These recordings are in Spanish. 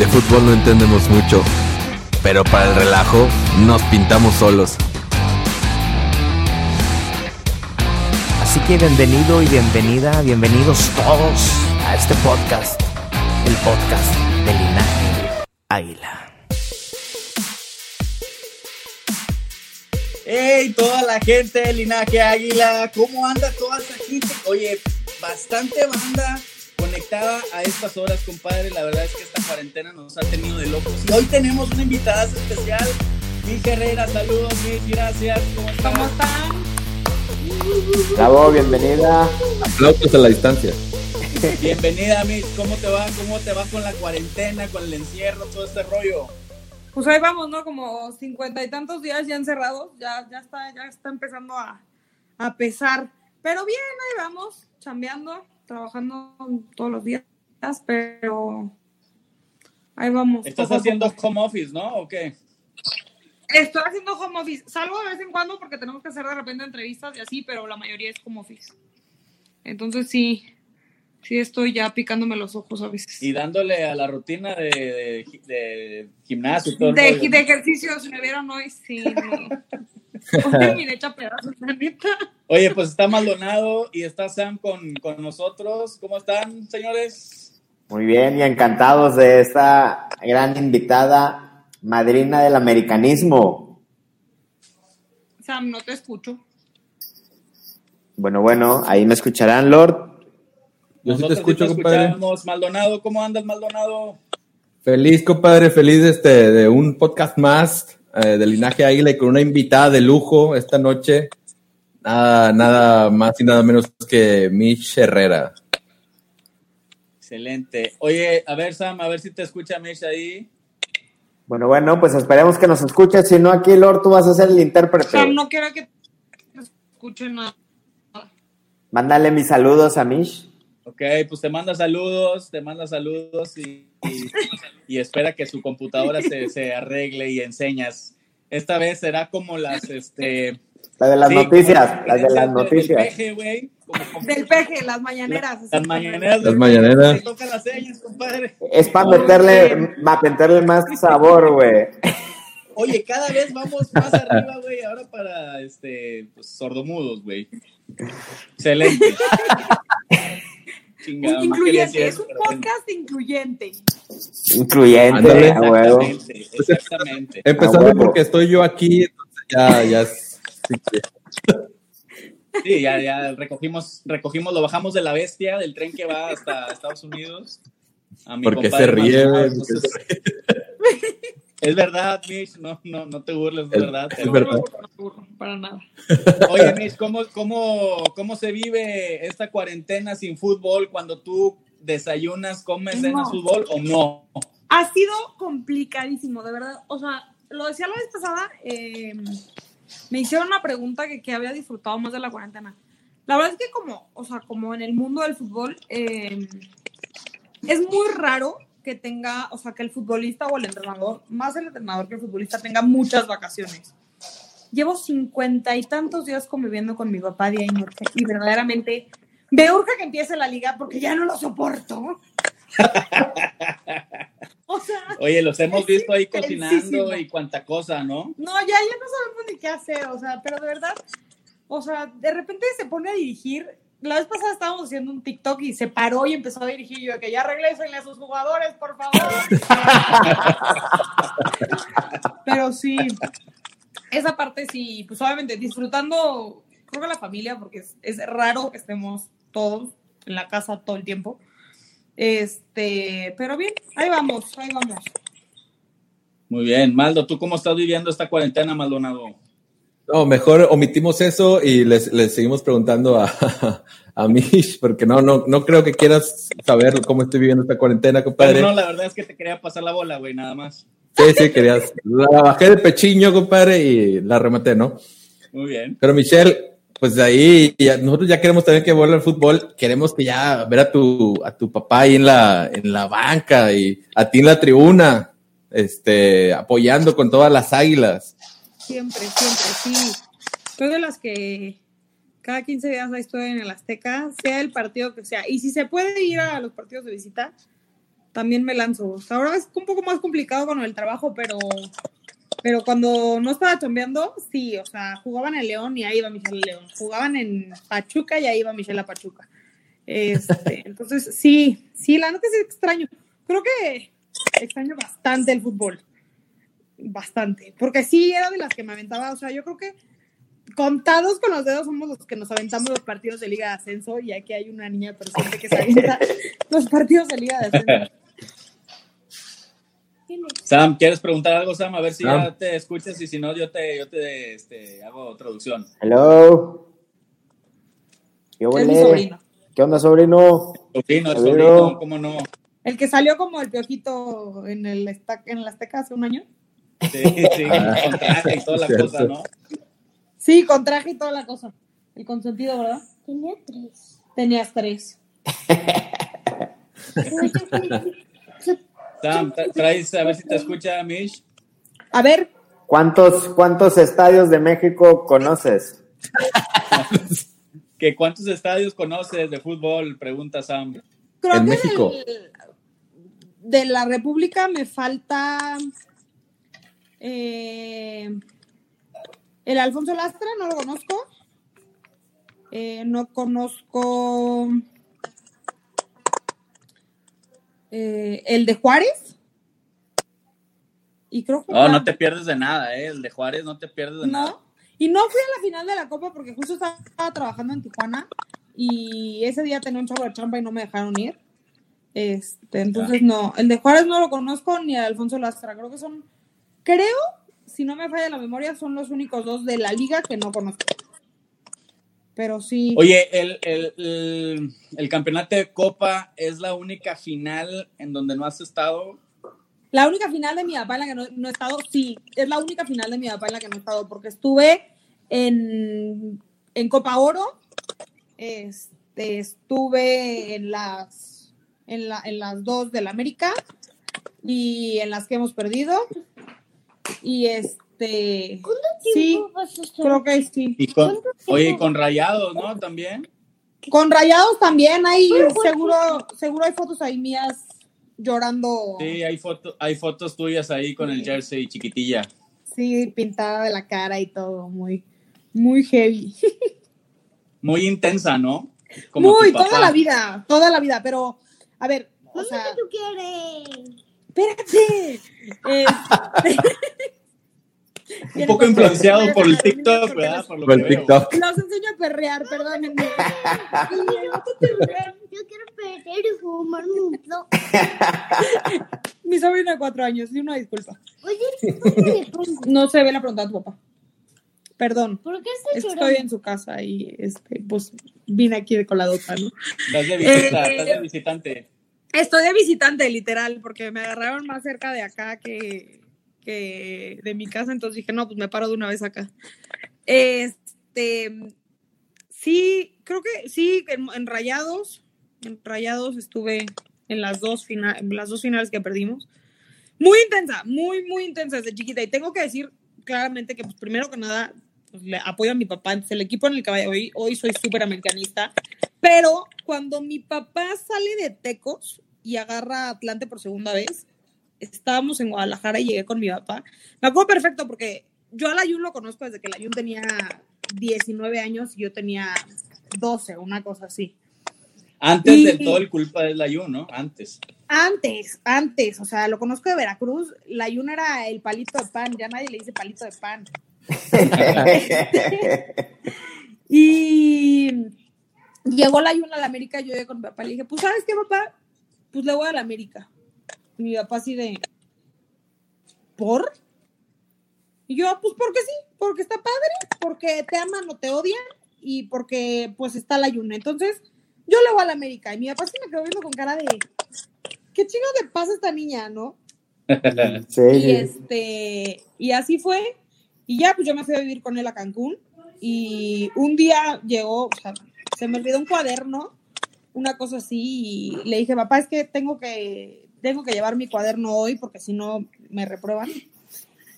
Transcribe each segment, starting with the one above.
De fútbol no entendemos mucho, pero para el relajo nos pintamos solos. Así que bienvenido y bienvenida, bienvenidos todos a este podcast, el podcast de Linaje Águila. ¡Ey! Toda la gente del Linaje Águila, ¿cómo anda toda esa gente? Oye, bastante banda conectada a estas horas, compadre. La verdad es que esta cuarentena nos ha tenido de locos. Y hoy tenemos una invitada especial, Miss Herrera. Saludos, Miss, gracias. ¿Cómo están? ¿Cómo están? Bravo, bienvenida. Aplausos a la distancia. Bienvenida, Miss. ¿Cómo te va? ¿Cómo te va con la cuarentena, con el encierro, todo este rollo? Pues ahí vamos, ¿no? Como cincuenta y tantos días ya encerrados, ya, ya está, ya está empezando a, a pesar. Pero bien, ahí vamos, chambeando, trabajando todos los días, pero ahí vamos. Estás haciendo poco. home office, ¿no? ¿O qué? Estoy haciendo home office. Salgo de vez en cuando porque tenemos que hacer de repente entrevistas y así, pero la mayoría es home office. Entonces sí, sí estoy ya picándome los ojos a veces. Y dándole a la rutina de, de- de gimnasio todo De, de ejercicios, me vieron hoy, sí. Hecha pedazos, neta. Oye, pues está Maldonado y está Sam con, con nosotros. ¿Cómo están, señores? Muy bien y encantados de esta gran invitada, madrina del americanismo. Sam, no te escucho. Bueno, bueno, ahí me escucharán, Lord. Yo sí te escucho, compadre. escuchamos. Maldonado, ¿cómo andas, Maldonado? Feliz, compadre, feliz este, de un podcast más eh, de Linaje Águila y con una invitada de lujo esta noche. Nada, nada más y nada menos que Mish Herrera. Excelente. Oye, a ver, Sam, a ver si te escucha Mish ahí. Bueno, bueno, pues esperemos que nos escuches. Si no, aquí, Lord, tú vas a ser el intérprete. Sam, no quiero que te escuche nada. Mándale mis saludos a Mish. Ok, pues te manda saludos, te manda saludos y, y- y espera que su computadora se, se arregle y enseñas. Esta vez será como las, este... La de las sí, noticias, como las de las del- del noticias. peje, güey, Del peje, las mañaneras. Las mañaneras. Las mañaneras. Te tocan las señas, compadre. Es para meterle, para meterle más sabor, güey. Oye, cada vez vamos más arriba, güey, ahora para, este, pues, sordomudos, güey. Excelente. Chingado, Incluyente, es un podcast incluyente. Incluyente, Ándale. a huevo. Exactamente, exactamente. Empezando huevo. porque estoy yo aquí, entonces ya, ya es- sí ya, ya recogimos, recogimos, lo bajamos de la bestia, del tren que va hasta Estados Unidos. A mi porque se ríe, entonces-. Es verdad, Mish, no, no, no te burles, es Es- verdad. es pero- verdad. Para nada. Oye, Mish, ¿cómo, cómo, ¿cómo se vive esta cuarentena sin fútbol cuando tú desayunas, comes, cenas No. fútbol o no? Ha sido complicadísimo, de verdad. O sea, lo decía la vez pasada, eh, me hicieron una pregunta que, que había disfrutado más de la cuarentena. La verdad es que como, o sea, como en el mundo del fútbol, eh, es muy raro que tenga, o sea, que el futbolista o el entrenador, más el entrenador que el futbolista, tenga muchas vacaciones. Llevo cincuenta y tantos días conviviendo con mi papá día y noche y verdaderamente me urge que empiece la liga porque ya no lo soporto. o sea, Oye, los hemos visto ahí cocinando y cuanta cosa, ¿no? no, ya, ya no sabemos ni qué hacer, o sea, pero de verdad, o sea, de repente se pone a dirigir la vez pasada estábamos haciendo un TikTok y se paró y empezó a dirigir yo que ya regresenle a sus jugadores, por favor. Pero sí, esa parte sí, pues obviamente disfrutando, creo que la familia, porque es, es raro que estemos todos en la casa todo el tiempo. Este, pero bien, ahí vamos, ahí vamos. Muy bien, Maldo, ¿tú cómo estás viviendo esta cuarentena, Maldonado? No, mejor omitimos eso y les, les seguimos preguntando a, a Mish, porque no, no, no creo que quieras saber cómo estoy viviendo esta cuarentena, compadre. Pero no, la verdad es que te quería pasar la bola, güey, nada más. Sí, sí, querías. La bajé de pechiño, compadre, y la rematé, ¿no? Muy bien. Pero Michelle, pues de ahí, ya- nosotros ya queremos también que vuelva el fútbol, queremos que ya ver a tu, a tu papá ahí en la, en la banca y a ti en la tribuna, este, apoyando con todas las águilas. Siempre, siempre, sí. Soy las que cada 15 días ahí estoy en el Azteca, sea el partido que sea. Y si se puede ir a los partidos de visita, también me lanzo. Ahora es un poco más complicado con el trabajo, pero, pero cuando no estaba chambeando, sí, o sea, jugaban en León y ahí iba Michelle León. Jugaban en Pachuca y ahí iba Michelle a Pachuca. Este, entonces, sí, sí, la neta es extraño. Creo que extraño bastante el fútbol. Bastante. Porque sí, era de las que me aventaba. O sea, yo creo que contados con los dedos somos los que nos aventamos los partidos de Liga de Ascenso y aquí hay una niña presente que se avienta los partidos de Liga de Ascenso. Sam, ¿quieres preguntar algo, Sam? A ver si Sam. ya te escuchas y si no, yo te, yo te este, hago traducción. Hello. ¿Qué, Es mi sobrino. ¿Qué onda, sobrino? Sobrino, el Sobrino. sobrino, ¿cómo no? El que salió como el piojito en el en la Azteca hace un año. Sí, sí, con traje y toda la cosa, ¿no? Sí, con traje y toda la cosa. El consentido, ¿verdad? Tenía tres. Tenías tres. Sam, tra- traes, a ver si te escucha, Mish. A ver, ¿Cuántos, ¿Cuántos estadios de México conoces? ¿Que ¿Cuántos estadios conoces de fútbol? Pregunta Sam. creo En que México. del- de la República me falta eh, el Alfonso Lastra, no lo conozco. Eh, no conozco eh, el de Juárez. Y creo que Oh, no te pierdes de nada, ¿eh? El de Juárez no te pierdes de nada. no. Y no fui a la final de la Copa porque justo estaba, estaba trabajando en Tijuana y ese día tenía un chavo de champa y no me dejaron ir. Este, entonces no, el de Juárez no lo conozco ni el Alfonso Lastra. Creo que son, creo, si no me falla la memoria, son los únicos dos de la liga que no conozco. Pero sí. Oye, el, el, el, el campeonato de Copa es la única final en donde no has estado. La única final de mi papá en la que no, no he estado, sí, es la única final de mi papá en la que no he estado, porque estuve en, en Copa Oro, este, estuve en las, en, la, en las dos del América y en las que hemos perdido. Y este, sí, tiempo vas a estar? creo que sí. Y con, oye, con Rayados, ¿no? También. Con Rayados también hay, Pero, ¿por qué? seguro, seguro hay fotos ahí mías llorando. Sí, hay, foto, hay fotos tuyas ahí con el jersey chiquitilla. Sí, pintada de la cara y todo, muy, muy heavy. Muy intensa, ¿no? Como muy, toda la vida, toda la vida, pero, a ver, o sea, ¿qué tú quieres? espérate. Este, Un poco influenciado por el TikTok, ¿verdad? Por lo Por que el veo. TikTok. Los enseño a perrear, perdónenme. Yo quiero perder y fumarme un blog. Mi sobrino de cuatro años, y una disculpa. Oye. No se ve la pregunta a tu papá. Perdón. ¿Por qué Estoy llorando? en su casa y este, pues vine aquí de coladota, ¿no? Estás de visita, Eh, estás de visitante. Estoy de visitante, literal, porque me agarraron más cerca de acá que, que de mi casa, entonces dije, no, pues me paro de una vez acá. Este, sí, creo que sí, en, en Rayados, en Rayados estuve en las dos, fina- en las dos finales que perdimos. Muy intensa, muy, muy intensa desde chiquita. Y tengo que decir claramente que, pues, primero que nada, pues, le apoyo a mi papá. Entonces, el equipo en el que hoy, hoy soy súper americanista. Pero cuando mi papá sale de Tecos y agarra Atlante por segunda vez, estábamos en Guadalajara y llegué con mi papá. Me acuerdo perfecto porque yo al Ayun lo conozco desde que el Ayun tenía 19 años y yo tenía 12, una cosa así. Antes Y- del todo el culpa es la Yu, ¿no? Antes. Antes, antes, o sea, lo conozco de Veracruz, la Yuna era el palito de pan, ya nadie le dice palito de pan. Y llegó la Yuna a la América, yo llegué con mi papá, le dije, pues, ¿sabes qué, papá? Pues le voy a la América. Mi papá así de, ¿por? Y yo, pues, porque sí, porque está padre, porque te aman o te odian y porque, pues, está la Yuna. Entonces, yo le voy a la América. Y mi papá sí me quedó viendo con cara de, ¿qué chingo le pasa esta niña, no? Sí, Y este, y así fue. Y ya, pues yo me fui a vivir con él a Cancún. Y un día llegó, o sea, se me olvidó un cuaderno, una cosa así, y le dije, papá, es que tengo que, tengo que llevar mi cuaderno hoy porque si no me reprueban.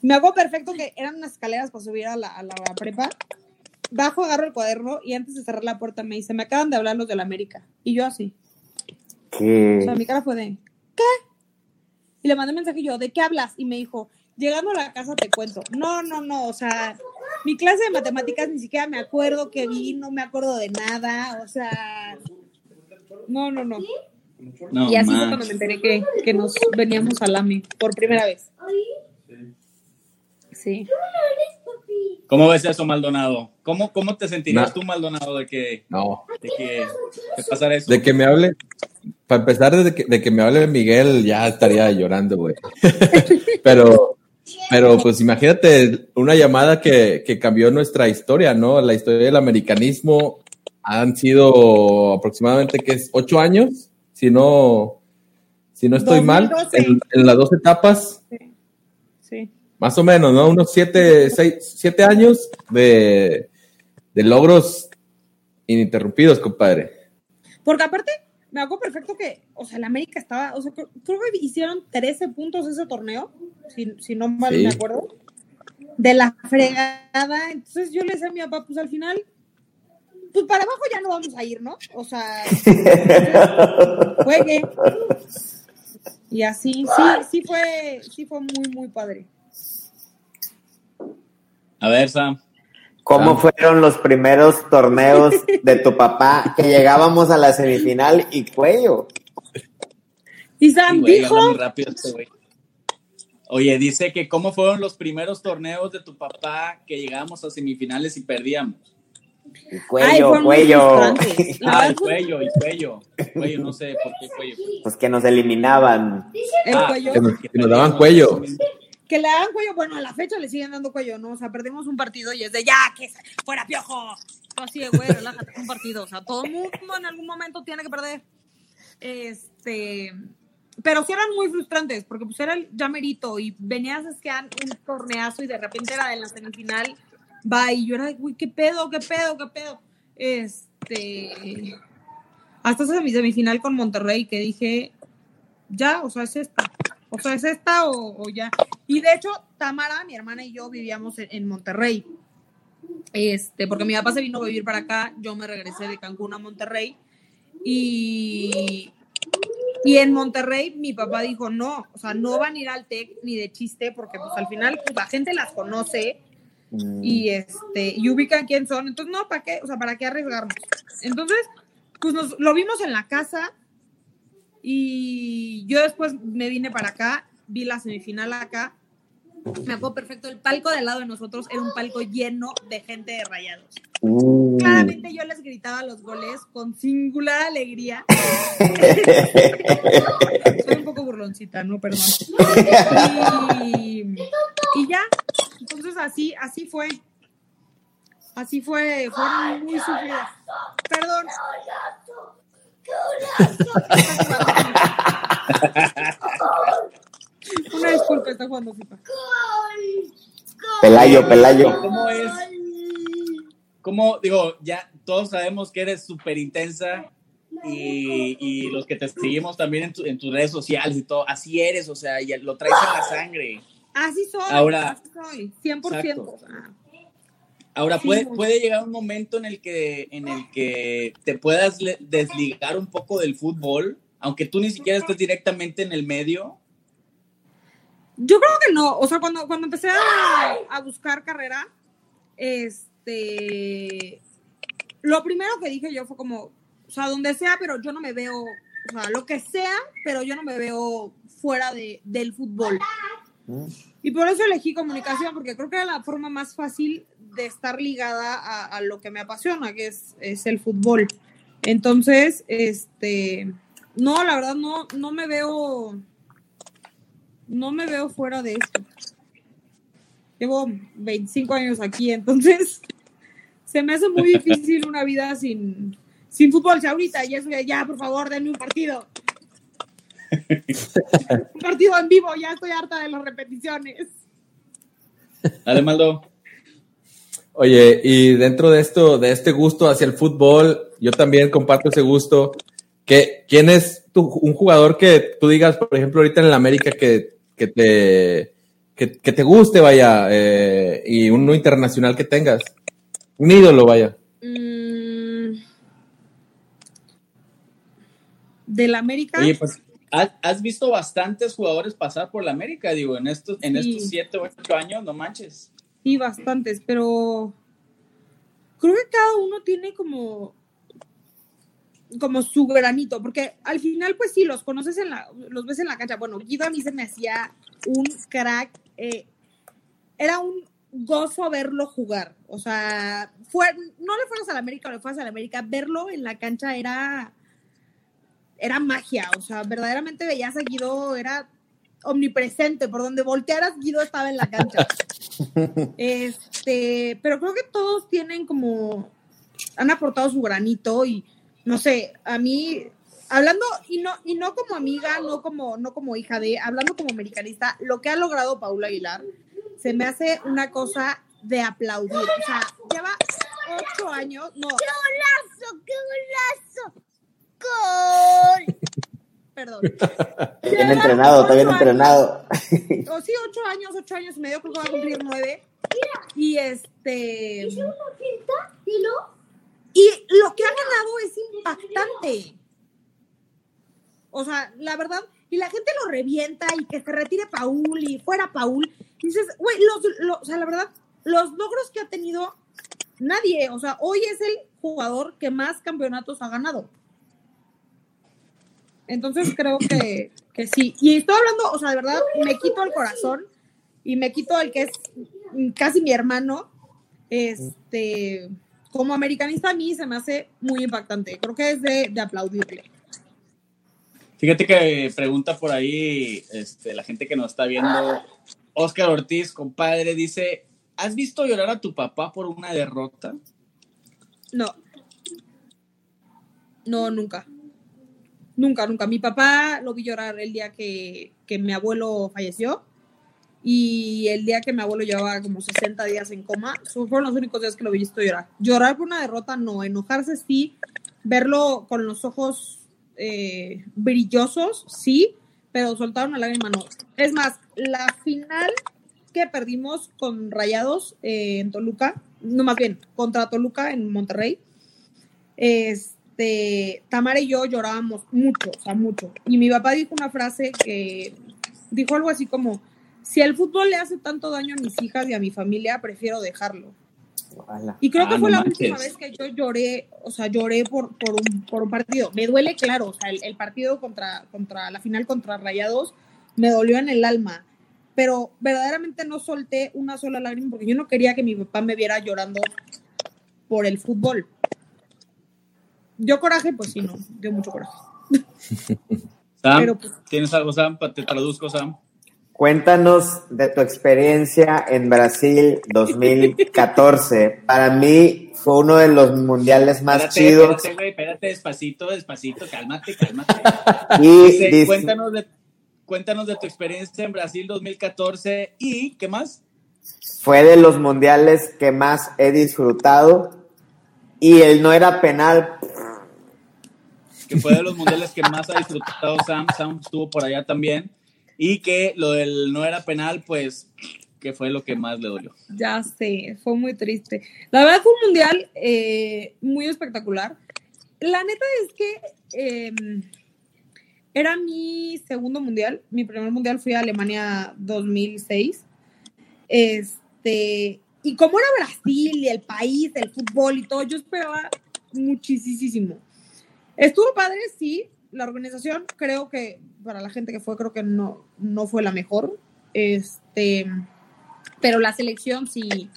Me hago perfecto que eran unas escaleras para subir a la, a la prepa. Bajo, agarro el cuaderno y antes de cerrar la puerta me dice, me acaban de hablar los de la América. Y yo así. O sea, mi cara fue de, ¿qué? Y le mandé mensaje y yo, ¿de qué hablas? Y me dijo, llegando a la casa te cuento. No, no, no, o sea, mi clase de matemáticas ni siquiera me acuerdo que vi, no me acuerdo de nada, o sea, no, no, no. No, y así fue cuando me enteré que, que nos veníamos al AMI por primera vez. Sí. ¿Cómo ves eso, Maldonado? ¿Cómo, cómo te sentirías tú, Maldonado, de que, No. de que, que pasara eso? De que me hable, para empezar, de que, de que me hable Miguel, ya estaría llorando, güey. pero, pero pues imagínate una llamada que, que cambió nuestra historia, ¿no? La historia del americanismo han sido aproximadamente, ¿qué es? ¿Ocho años? Si no, si no estoy mal, 2012. en, en las dos etapas, Sí. más o menos, ¿no? Unos siete, seis, siete años de, de logros ininterrumpidos, compadre. Porque aparte, me hago perfecto que, o sea, el América estaba, o sea, creo, creo que hicieron 13 puntos ese torneo, si, si no mal Sí. me acuerdo, de la fregada. Entonces yo le decía a mi papá, pues al final, pues para abajo ya no vamos a ir, ¿no? O sea, juegue. Y así, sí, sí fue, sí fue muy, muy padre. A ver, Sam. ¿Cómo fueron los primeros torneos de tu papá que llegábamos a la semifinal y cuello? Y Sí, Sam güey, dijo, habla muy rápido este güey. Oye, dice que cómo fueron los primeros torneos de tu papá que llegábamos a semifinales y perdíamos. Y ay, cuello, muy cuello. Ah, el cuello, y cuello. Cuello, no sé por qué cuello. Pues que nos eliminaban. el Ah, cuello. Que nos, que nos daban cuello. que le dan cuello, bueno, a la fecha le siguen dando cuello, ¿no? O sea, perdimos un partido y es de ya, que fuera piojo. Así de, güey, relájate, un partido. O sea, todo el mundo en algún momento tiene que perder. Este. Pero sí eran muy frustrantes, porque pues era el ya merito y venías es que un torneazo y de repente era en la semifinal, va y yo era, güey, qué pedo, qué pedo, qué pedo. Este. Hasta esa semifinal con Monterrey que dije, ya, o sea, es esta. O sea, es esta o, ya. Y de hecho, Tamara, mi hermana y yo vivíamos en, en Monterrey. Este, porque mi papá se vino a vivir para acá, yo me regresé de Cancún a Monterrey. Y, y en Monterrey mi papá dijo, no, o sea, no van a ir al TEC ni de chiste, porque pues al final pues, la gente las conoce y este y ubican quién son. Entonces, no, ¿para qué? O sea, ¿para qué arriesgarnos? Entonces, pues nos, lo vimos en la casa y yo después me vine para acá, vi la semifinal acá. Me acuerdo perfecto, el palco de al lado de nosotros era un palco lleno de gente de rayados. Uh. Claramente yo les gritaba los goles con singular alegría. Soy un poco burloncita, ¿no? Perdón. Y, y ya, entonces así, así fue. Así fue, fueron muy sufridas. Perdón. Una disculpa, está jugando FIFA. Pelayo, Pelayo. ¿Cómo es? ¿Cómo, digo, ya todos sabemos que eres súper intensa y, y los que te seguimos también en, tu- en tus redes sociales y todo, así eres, o sea, y lo traes en la sangre. Así soy, Ahora- así soy, 100%. Exacto. o sea, Ahora, Sí, puede, puede llegar un momento en el que, en el que te puedas desligar un poco del fútbol, aunque tú ni siquiera estés directamente en el medio. Yo creo que no, o sea, cuando, cuando empecé a, a buscar carrera, este, lo primero que dije yo fue como, o sea, donde sea, pero yo no me veo, o sea, lo que sea, pero yo no me veo fuera de, del fútbol. Y por eso elegí comunicación, porque creo que era la forma más fácil de estar ligada a, lo que me apasiona, que es, es el fútbol. Entonces, este, no, la verdad no, no me veo, no me veo fuera de esto. Llevo 25 años aquí, entonces se me hace muy difícil una vida sin, sin fútbol. Si ahorita ya, ya, por favor, denme un partido. un partido en vivo, ya estoy harta de las repeticiones. Dale, Maldo. Oye, y dentro de esto, de este gusto hacia el fútbol, yo también comparto ese gusto. ¿Qué, ¿Quién es tu, un jugador que tú digas, por ejemplo, ahorita en el América que, que te que, que te guste, vaya, eh, y uno internacional que tengas? Un ídolo, vaya. Mm, Del América. Oye, pues, ¿has, has visto bastantes jugadores pasar por la América? Digo, en estos, en Sí. estos siete o ocho años, no manches. Sí, bastantes, pero creo que cada uno tiene como como su granito, porque al final pues sí, los conoces en la, los ves en la cancha. Bueno, Guido a mí se me hacía un crack, eh, era un gozo verlo jugar, o sea, fue, no le fueras a la América le fueras a la América, verlo en la cancha era, era magia, o sea, verdaderamente veías a Guido, era omnipresente, por donde voltearas Guido estaba en la cancha. Este, pero creo que todos tienen como, han aportado su granito y no sé, a mí, hablando, y no, y no como amiga, no como, no como hija de, hablando como americanista, lo que ha logrado Paula Aguilar se me hace una cosa de aplaudir. O sea, lleva ocho años, no, ¡Qué golazo! ¡Qué golazo! ¡Gol! Perdón. Bien entrenado, está bien entrenado. O sí, ocho años, ocho años y medio, creo que va a cumplir nueve. Y este. ¿Una pinta? ¿Y no? Y lo que ha ganado es impactante. O sea, la verdad, y la gente lo revienta y que se retire Paul y fuera Paul. Y dices, güey, los, lo- o sea, la verdad, los logros que ha tenido nadie, o sea, hoy es el jugador que más campeonatos ha ganado. Entonces creo que, que sí. Y estoy hablando, o sea, de verdad, me quito el corazón y me quito el que es casi mi hermano. Este, como americanista a mí se me hace muy impactante. Creo que es de, de aplaudirle. Fíjate que pregunta por ahí este, la gente que nos está viendo. Oscar Ortiz, compadre, dice: ¿Has visto llorar a tu papá por una derrota? No. No, nunca. Nunca, nunca. Mi papá lo vi llorar el día que, que mi abuelo falleció y el día que mi abuelo llevaba como 60 días en coma. Fueron los únicos días que lo vi visto llorar. Llorar por una derrota, no. Enojarse, sí. Verlo con los ojos eh, brillosos, sí. Pero soltar una lágrima, no. Es más, la final que perdimos con Rayados eh, en Toluca, no más bien, contra Toluca en Monterrey, este, Tamara y yo llorábamos mucho, o sea, mucho. Y mi papá dijo una frase que dijo algo así como, si el fútbol le hace tanto daño a mis hijas y a mi familia, prefiero dejarlo. Ojalá. Y creo Ah, que fue no la manches. última vez que yo lloré, o sea, lloré por, por, un, por un partido. Me duele, claro, o sea, el, el partido contra, contra la final contra Rayados me dolió en el alma, pero verdaderamente no solté una sola lágrima porque yo no quería que mi papá me viera llorando por el fútbol. Yo coraje, pues sí, no, dio mucho coraje. Sam, Pero, pues- ¿tienes algo, Sam? Te traduzco, Sam. Cuéntanos de tu experiencia en Brasil 2014. Para mí fue uno de los mundiales más Espérate, chidos. espérate, güey, espérate, despacito, despacito, cálmate, cálmate. Y Dice, dis- cuéntanos, de, cuéntanos de tu experiencia en Brasil 2014 y ¿qué más? fue de los mundiales que más he disfrutado. Y el no era penal. Que fue de los mundiales que más ha disfrutado Sam. Sam estuvo por allá también. Y que lo del no era penal, pues, que fue lo que más le dolió. Ya sé, fue muy triste. La verdad fue un mundial eh, muy espectacular. La neta es que eh, era mi segundo mundial. Mi primer mundial fui a Alemania 2006. Este, y como era Brasil y el país, el fútbol y todo, yo esperaba muchísimo. Estuvo padre, sí. La organización, creo que para la gente que fue, creo que no, no fue la mejor. Este, pero la selección sí.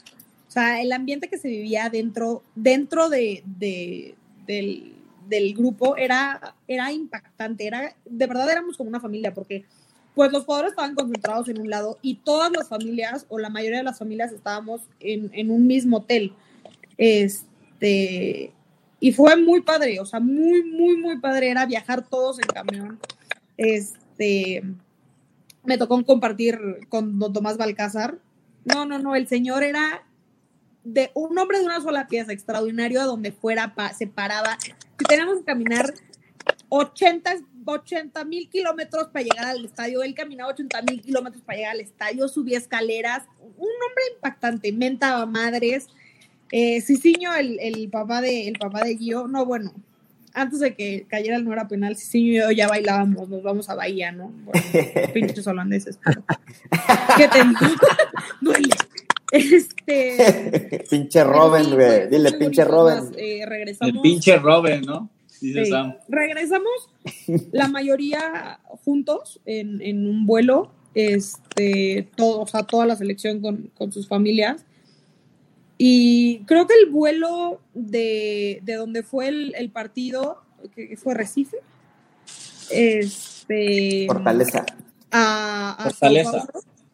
O sea, el ambiente que se vivía dentro, dentro de, de- del, del grupo era, era impactante. Era, de verdad éramos como una familia, porque pues los jugadores estaban concentrados en un lado y todas las familias, o la mayoría de las familias, estábamos en, en un mismo hotel. Este, y fue muy padre, o sea, muy, muy, muy padre. Era viajar todos en camión. Este, me tocó compartir con don Tomás Balcázar. No, no, no, el señor era de un hombre de una sola pieza, extraordinario, a donde fuera pa- se paraba. Teníamos que caminar 80 mil kilómetros para llegar al estadio, él caminaba 80 mil kilómetros para llegar al estadio, subía escaleras, un hombre impactante, mentaba madres. Eh, Cicinho, el, el papá de, el papá de Gio, no, bueno, antes de que cayera el no era penal, Cicinho y yo ya bailábamos, nos vamos a Bahía, ¿no? Bueno, pinches holandeses, pero ¿qué te digo? Duele. Este, pinche Robin, güey. Dile, pinche Robin. eh, regresamos. El pinche Robin, ¿no? Dice Sí. Sam. Regresamos la mayoría juntos en, en un vuelo, este, todo, o sea, toda la selección con, con sus familias. Y creo que el vuelo de, de donde fue el, el partido, que fue Recife, este, Fortaleza. a, a Sao Fortaleza. Paulo,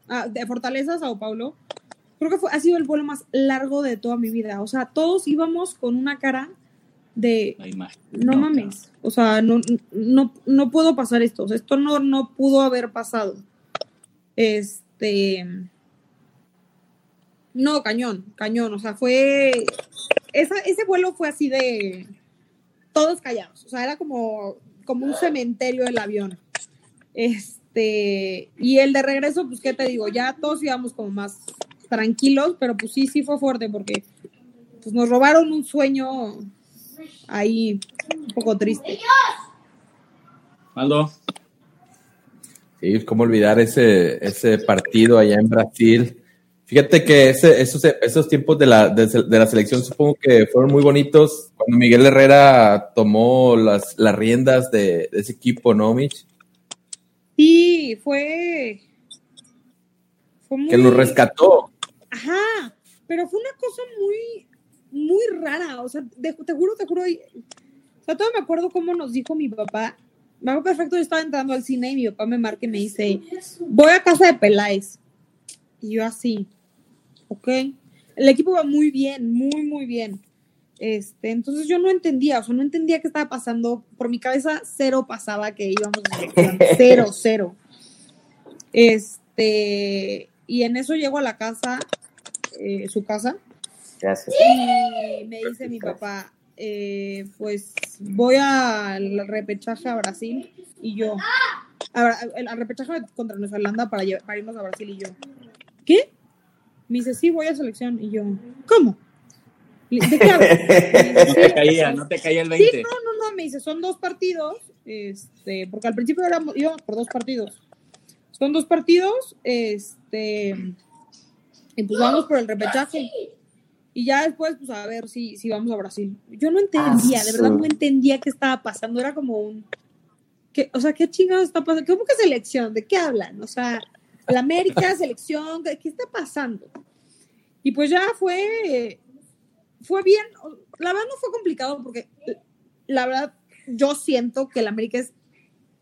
a- de Fortaleza a Sao Paulo, creo que fue, ha sido el vuelo más largo de toda mi vida. O sea, todos íbamos con una cara de no mames, o sea, no, no, no puedo pasar esto, o sea, esto no, no pudo haber pasado. Este, no, cañón, cañón, o sea, fue, esa, ese vuelo fue así de todos callados, o sea, era como, como un cementerio el avión. Este, y el de regreso, pues, ¿qué te digo? Ya todos íbamos como más tranquilos, pero pues sí, sí fue fuerte porque pues nos robaron un sueño ahí un poco triste. Aldo. Sí, cómo olvidar ese, ese partido allá en Brasil. Fíjate que ese, esos, esos tiempos de la, de, de la selección supongo que fueron muy bonitos cuando Miguel Herrera tomó las, las riendas de, de ese equipo, ¿no, Mitch? Sí, fue, fue muy... Que nos rescató. Ajá, pero fue una cosa muy, muy rara, o sea, te juro, te juro, o sea, todavía me acuerdo cómo nos dijo mi papá, me acuerdo perfecto, yo estaba entrando al cine y mi papá me marca y me dice, voy a casa de Peláez, y yo así, ok, el equipo va muy bien, muy, muy bien, este, entonces yo no entendía, o sea, no entendía qué estaba pasando, por mi cabeza cero pasaba que íbamos a selección, cero, cero, este, y en eso llego a la casa, eh, su casa, Gracias. y me dice mi papá, eh, pues voy al repechaje a Brasil y yo, al, repechaje contra Nueva Zelanda para, para irnos a Brasil y yo, ¿qué? Me dice, sí, voy a selección y yo, ¿cómo? ¿De qué hablas? No "Sí, te caía, no te caía el Sí, 20. no, no, no, me dice, son dos partidos, este, porque al principio éramos, íbamos por dos partidos. Son dos partidos, este, y pues vamos por el repechaje. Y ya después, pues a ver si, si vamos a Brasil. Yo no entendía, de verdad no entendía qué estaba pasando. Era como un. ¿qué, o sea, ¿qué chingados está pasando? ¿Cómo que selección? ¿De qué hablan? O sea, la América, selección, ¿qué, está pasando? Y pues ya fue. Fue bien. La verdad no fue complicado porque la verdad yo siento que el América es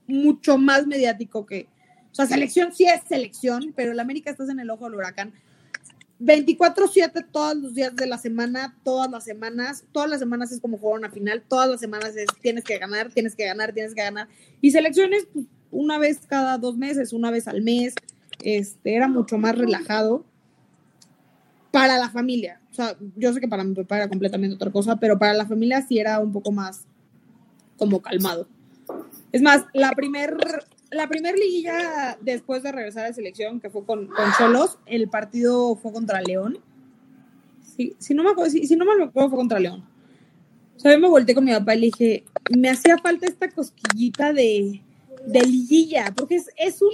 mucho más mediático que. O sea, selección sí es selección, pero el América estás en el ojo del huracán. 24-7 todos los días de la semana, todas las semanas, todas las semanas es como jugar una final, todas las semanas es tienes que ganar, tienes que ganar, tienes que ganar. Y selecciones pues, una vez cada dos meses, una vez al mes, este, era mucho más relajado para la familia. O sea, yo sé que para mi papá era completamente otra cosa, pero para la familia sí era un poco más como calmado. Es más, la primer, la primer liguilla después de regresar a selección, que fue con, con Cholos, el partido fue contra León. Sí, si no me acuerdo, si, si no me acuerdo, fue contra León. O sea, yo me volteé con mi papá y le dije, me hacía falta esta cosquillita de, de liguilla, porque es, es, una,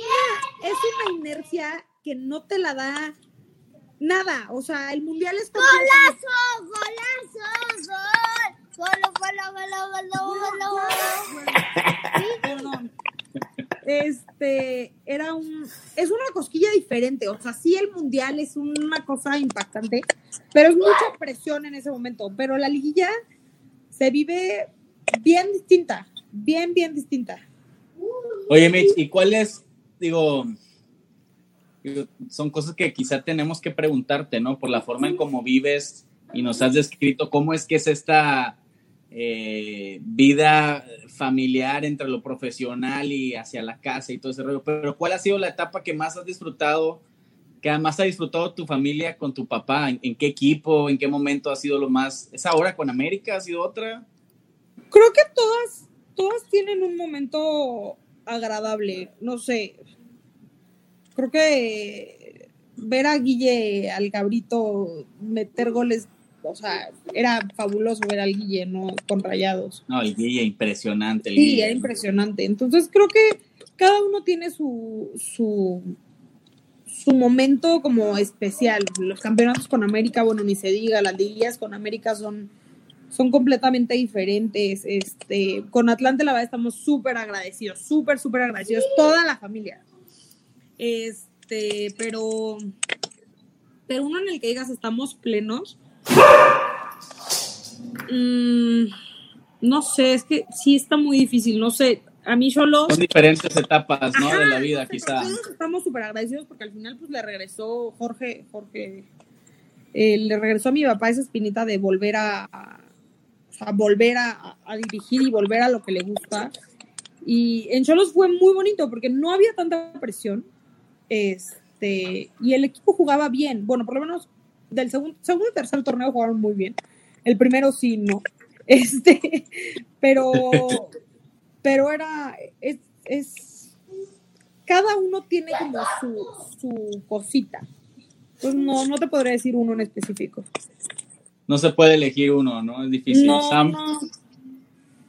es una inercia que no te la da nada. O sea, el mundial es. ¡Golazo! ¡Golazo! ¡Gol! Follow, follow, follow, follow, follow. Perdón. Este, era un, es una cosquilla diferente, o sea, sí el mundial es una cosa impactante, pero es mucha presión en ese momento, pero la liguilla se vive bien distinta, bien, bien distinta. Oye, Mitch, ¿y cuál es, digo, son cosas que quizá tenemos que preguntarte, ¿no? Por la forma en cómo vives y nos has descrito cómo es que es esta eh, vida familiar entre lo profesional y hacia la casa y todo ese rollo. Pero ¿cuál ha sido la etapa que más has disfrutado, que más ha disfrutado tu familia con tu papá? ¿En, en qué equipo, en qué momento ha sido lo más? ¿Es ahora con América? ¿Ha sido otra? Creo que todas, todas tienen un momento agradable, no sé. Creo que ver a Guille al cabrito meter goles, o sea, era fabuloso ver al Guille, ¿no? Con rayados. No, el Guille, impresionante. El Sí, Guille. era impresionante. Entonces creo que cada uno tiene su, su, su momento como especial. Los campeonatos con América, bueno, ni se diga, las liguillas con América son, son completamente diferentes. Este, con Atlante, la verdad, estamos súper agradecidos, súper, súper agradecidos, toda la familia. Este, pero, pero uno en el que digas estamos plenos. Mm, no sé, es que sí está muy difícil, no sé. A mí solo Son diferentes etapas, ¿no? de la vida, quizá. estamos súper agradecidos porque al final pues le regresó Jorge, Jorge, eh, le regresó a mi papá esa espinita de volver a, a- volver a, dirigir y volver a lo que le gusta. Y en Cholos fue muy bonito porque no había tanta presión. Este, y el equipo jugaba bien. Bueno, por lo menos del segundo, segundo y tercer torneo jugaron muy bien. El primero sí, no. Este, pero, pero era, es, cada uno tiene como su, su cosita. Entonces no, no te podría decir uno en específico. No se puede elegir uno, ¿no? Es difícil. No, Sam, no.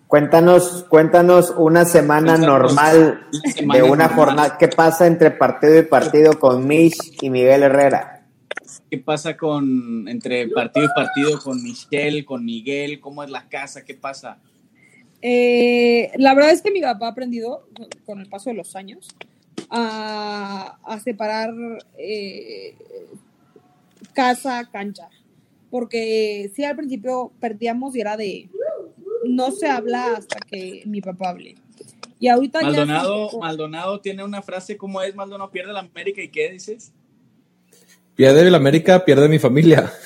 Cuéntanos, cuéntanos una semana Cuéntanos normal una semana de una normal. jornada. ¿Qué pasa entre partido y partido con Mish y Miguel Herrera? ¿qué pasa con entre partido y partido con Michelle, con Miguel? ¿Cómo es la casa? ¿Qué pasa? Eh, la verdad es que mi papá ha aprendido con el paso de los años a, a separar eh, casa, cancha. Porque sí, al principio perdíamos y era de no se habla hasta que mi papá hable. Y ahorita Maldonado, Maldonado tiene una frase, ¿cómo es? Maldonado pierde la América y ¿qué dices? Pierde el América, pierde mi familia.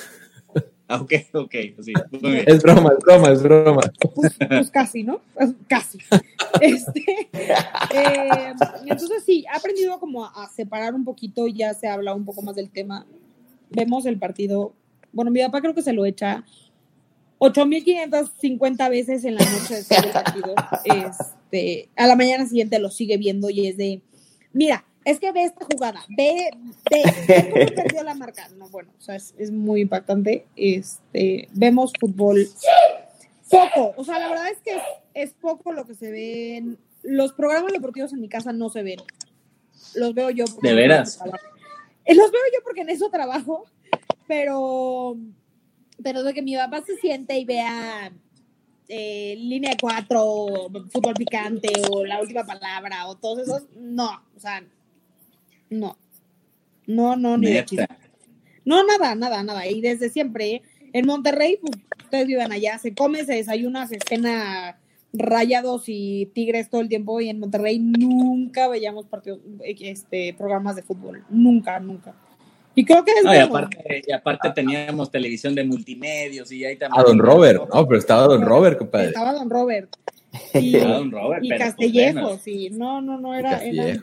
Ah, ok, ok, sí, muy bien. Es broma, es broma, es broma. pues, pues casi, ¿no? Pues Casi. Este, eh, entonces sí, ha aprendido como a, a separar un poquito, ya se habla un poco más del tema. Vemos el partido, bueno, mi papá creo que se lo echa 8550 veces en la noche después del partido. Este, a la mañana siguiente lo sigue viendo y es de, mira, es que ve esta jugada, ve, ve, ve cómo perdió la marca. No, bueno, o sea, es, es muy impactante. Este, vemos fútbol poco, o sea, la verdad es que es, es poco lo que se ven. Los programas deportivos en mi casa no se ven. Los veo yo. ¿De veras? Eh, Los veo yo porque en eso trabajo, pero, pero de que mi papá se siente y vea eh, línea 4, fútbol picante o la última palabra o todos esos, no, o sea, no. No, no, ni de. No, nada, nada, nada. Y desde siempre, ¿eh? en Monterrey, pues ustedes viven allá, se come, se desayuna, se cena rayados y tigres todo el tiempo y en Monterrey nunca veíamos partidos, este, programas de fútbol. Nunca, nunca. Y creo que es No, y aparte, y aparte teníamos televisión de multimedios y ahí también. A Don Robert, no, pero estaba Don Robert, compadre. Estaba Don Robert. Y, Don Robert, y pero, pues, sí. No, no, no, era, era,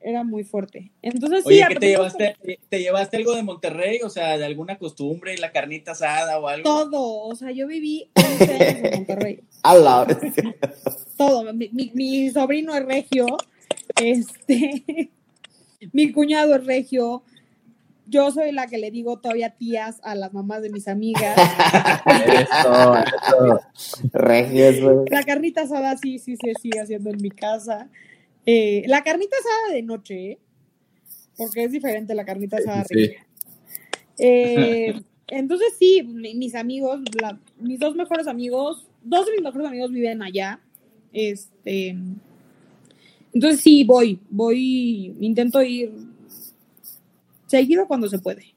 era muy fuerte. Entonces, sí, Oye, ¿qué te llevaste? ¿Te llevaste algo de Monterrey? O sea, de alguna costumbre, la carnita asada o algo. todo. O sea, yo viví 11 años en Monterrey. A la todo. Mi, mi- mi sobrino es regio, este, mi cuñado es regio. Yo soy la que le digo todavía tías a las mamás de mis amigas. Eso, eso. Regios, güey. La carnita asada sí, sí se sigue haciendo en mi casa. Eh, la carnita asada de noche, ¿eh? porque es diferente la carnita asada Sí. Eh, entonces sí, mi- mis amigos, la- mis dos mejores amigos, dos de mis mejores amigos viven allá. Este, entonces sí, voy, voy, intento ir seguido cuando se puede.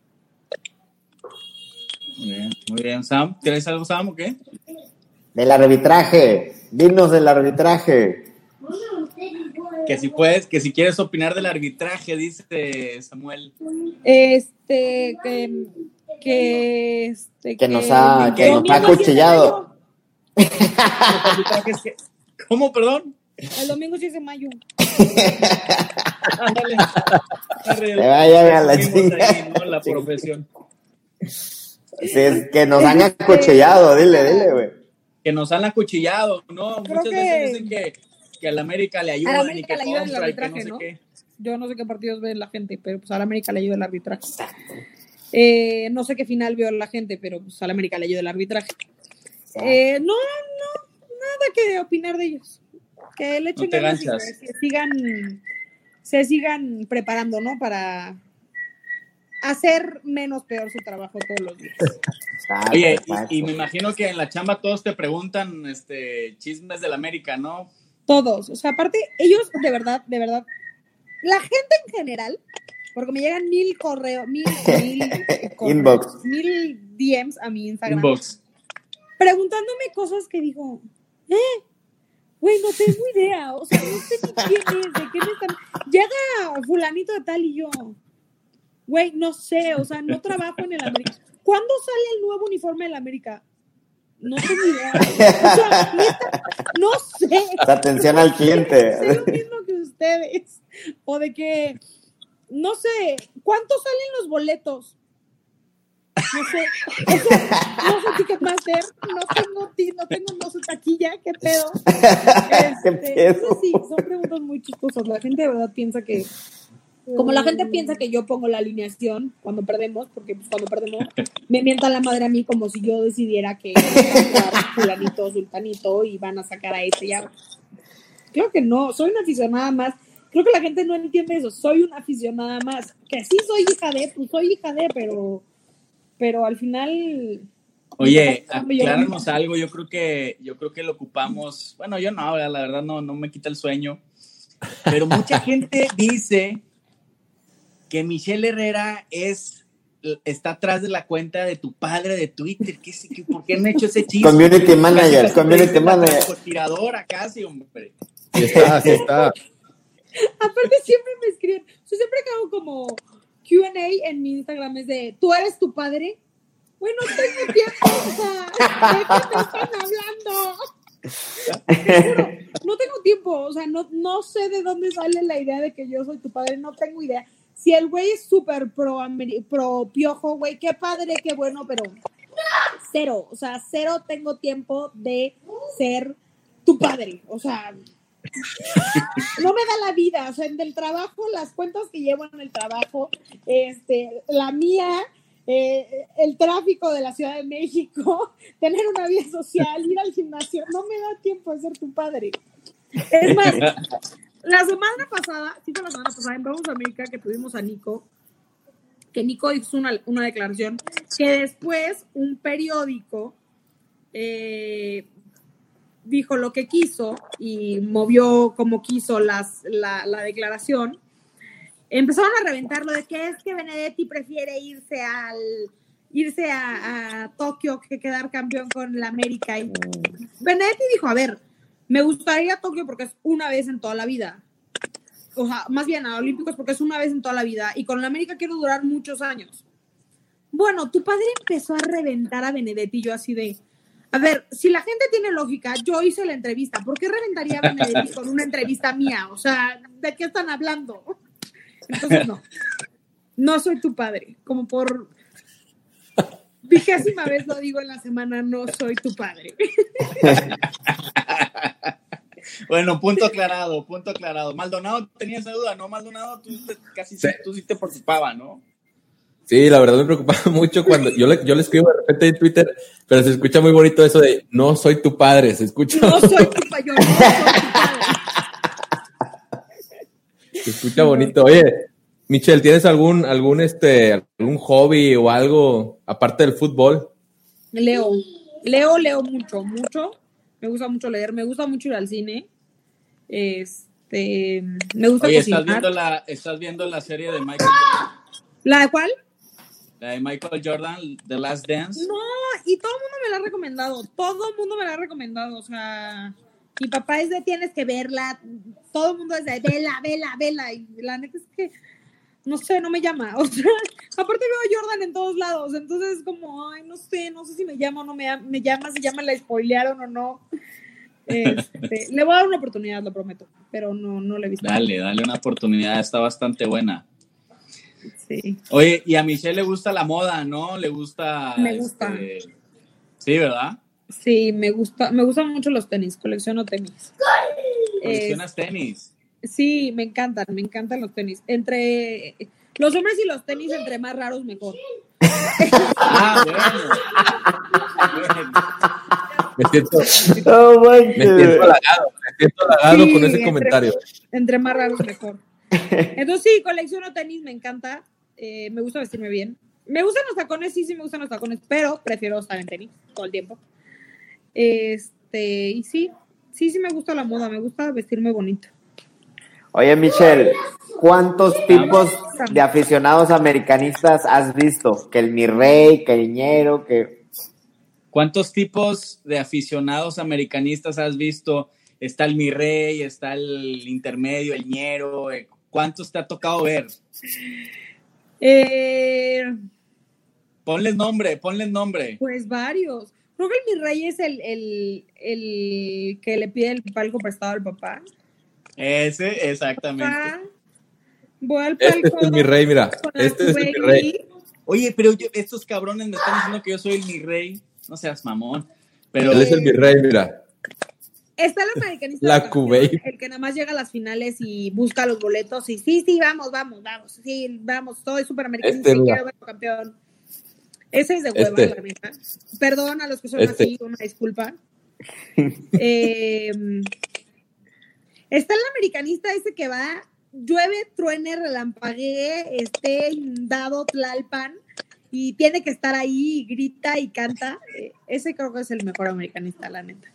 Muy bien, muy bien. Sam, ¿tienes algo, Sam, o qué? Del arbitraje. Dinos del arbitraje. Que si puedes, que si quieres opinar del arbitraje, dice Samuel. Este, que, que, este, Que nos ha, que nos ha que- ¿Cómo, perdón? El domingo sí es de mayo. Ándale. Arre, Que vaya a la chingada. ahí, ¿no? La profesión. Es que nos han acuchillado, dile, dile, güey. Que nos han acuchillado, ¿no? Creo Muchas que- veces dicen que, que a la América le ayudan y América que le el y que no arbitraje, sé ¿no? qué. Yo no sé qué partidos ve la gente, pero pues a la América le ayuda el arbitraje. Eh, no sé qué final vio la gente, pero pues a la América le ayuda el arbitraje. Eh, no, no, nada que opinar de ellos. Que le echen No te que sigan, se sigan preparando, ¿no? Para hacer menos peor su trabajo todos los días. Oye, y me imagino que en la chamba todos te preguntan este chismes del América, ¿no? Todos. O sea, aparte, ellos de verdad, de verdad, la gente en general, porque me llegan mil correos, mil, mil correos, Inbox. mil DMs a mi Instagram, Inbox. preguntándome cosas que digo, eh, güey, no tengo idea, o sea, no sé ni quién es, de qué me están. Llega fulanito de tal y yo, güey, no sé, o sea, no trabajo en el América. ¿Cuándo sale el nuevo uniforme del América? No tengo idea. O sea, neta, no sé. Atención al cliente. Sé lo mismo que ustedes. O de que, no sé, ¿cuántos salen los boletos? No sé, o sea, no sé Ticketmaster, no tengo, no tengo, no sé taquilla, qué pedo. Este, sí, son preguntas muy chistosas. La gente de verdad piensa que, como la gente piensa que yo pongo la alineación cuando perdemos, porque pues, cuando perdemos me mientan la madre a mí como si yo decidiera que fulanito, sultanito y van a sacar a este ya. Creo que no, soy una aficionada más. Creo que la gente no entiende eso. Soy una aficionada más. Que sí soy hija de, pues soy hija de, pero, pero al final. Oye, No, yo- acláranos algo, yo creo que yo creo que lo ocupamos, bueno, yo no, la verdad no, no me quita el sueño, pero mucha gente dice que Michelle Herrera es está atrás de la cuenta de tu padre de Twitter, ¿Qué, es- qué- ¿por qué han hecho ese chiste? Community manager, community manager. Tiradora casi, hombre. Sí está, sí está. Aparte siempre me escriben, o sea, siempre hago como Q&A en mi Instagram es de, ¿tú eres tu padre? Bueno, tengo tiempo, ¿de qué me están hablando? Te no tengo tiempo, o sea, no, no sé de dónde sale la idea de que yo soy tu padre, no tengo idea. Si el güey es súper pro, pro piojo, güey, qué padre, qué bueno, pero cero, o sea, cero tengo tiempo de ser tu padre, o sea, no me da la vida, o sea, en el trabajo, las cuentas que llevo en el trabajo, este, la mía, eh, el tráfico de la Ciudad de México, tener una vida social, ir al gimnasio, no me da tiempo de ser tu padre. Es más, la semana pasada, sí fue la semana pasada, en Vamos América que tuvimos a Nico, que Nico hizo una, una declaración, que después un periódico eh, dijo lo que quiso y movió como quiso las, la, la declaración, empezaron a reventarlo de que es que Benedetti prefiere irse al irse a, Tokio que quedar campeón con la América. Y Benedetti dijo, a ver, me gustaría Tokio porque es una vez en toda la vida. O sea, más bien a Olímpicos porque es una vez en toda la vida. Y con la América quiero durar muchos años. Bueno, tu padre empezó a reventar a Benedetti yo así de, a ver, si la gente tiene lógica, yo hice la entrevista. ¿Por qué reventaría a Benedetti con una entrevista mía? O sea, ¿de qué están hablando? Entonces, no. No soy tu padre. Como por vigésima vez lo digo en la semana, no soy tu padre. Bueno, punto aclarado, punto aclarado. Maldonado tenía esa duda, ¿no? Maldonado, tú te- casi Sí. tú sí te preocupaba, ¿no? Sí, la verdad me preocupaba mucho cuando yo le, yo le escribo de repente en Twitter, pero se escucha muy bonito eso de no soy tu padre, se escucha, No soy tu yo no soy tu padre. se escucha bonito. Oye, Michelle, ¿tienes algún, algún, este, algún hobby o algo aparte del fútbol? Leo. Leo, leo mucho, mucho. Me gusta mucho leer, me gusta mucho ir al cine. Este, me gusta Oye, ¿estás viendo, la, ¿estás viendo la serie de Michael Jordan? ¿La de cuál? La de Michael Jordan, The Last Dance. No, y todo el mundo me la ha recomendado. Todo el mundo me la ha recomendado. O sea, mi papá es de tienes que verla. Todo el mundo es de vela, vela, vela. Y la neta es que, no sé, no me llama. O sea, aparte veo a Jordan en todos lados. Entonces es como, ay, no sé, no sé si me llama o no me, me llama, si me la spoilearon o no. Este, le voy a dar una oportunidad, lo prometo. Pero no, no la he visto. Dale, dale una oportunidad, está bastante buena. Sí. Oye, y a Michelle le gusta la moda, ¿no? Le gusta. Me gusta. este, Sí, ¿verdad? Sí, me gusta, me gustan mucho los tenis, colecciono tenis. Coleccionas tenis. Sí, me encantan, me encantan los tenis. Entre los hombres y los tenis, entre más raros, mejor. Ah, bueno. Me siento, No me siento halagado, me siento halagado Sí, con ese entre- comentario. Entre más raros, mejor. Entonces, sí, colecciono tenis, me encanta. eh, me gusta vestirme bien. Me gustan los tacones, sí, sí me gustan los tacones, pero prefiero estar en tenis todo el tiempo. Este, y sí, sí, sí me gusta la moda, me gusta vestirme bonito. Oye, Michelle, ¿cuántos tipos de aficionados americanistas has visto? Que el mi rey, que el ñero, que... ¿Cuántos tipos de aficionados americanistas has visto? Está el mi rey, está el intermedio, el ñero. eh, ¿Cuántos te ha tocado ver? Eh, Ponles nombre, ponles nombre. Pues varios. Creo que el mi rey es el, el, el que le pide el palco prestado al papá. Ese, exactamente. Voy al Este palco. es mi rey, mira. Este es mi rey. Oye, pero yo- estos cabrones me están diciendo que yo soy el mi rey. No seas mamón. Pero Él es el mi rey, mira. Está el americanista. La Kuwait. El que nada más llega a las finales y busca los boletos y sí, sí, vamos, vamos, vamos. Sí, vamos, soy súper americanista Este, y quiero verlo campeón. Ese es de hueva, Este. la neta. Perdón a los que son Este. así, una disculpa. Eh, está el americanista ese que va, llueve, truene, relampaguee, esté inundado Tlalpan y tiene que estar ahí y grita y canta. Eh, ese creo que es el mejor americanista, la neta.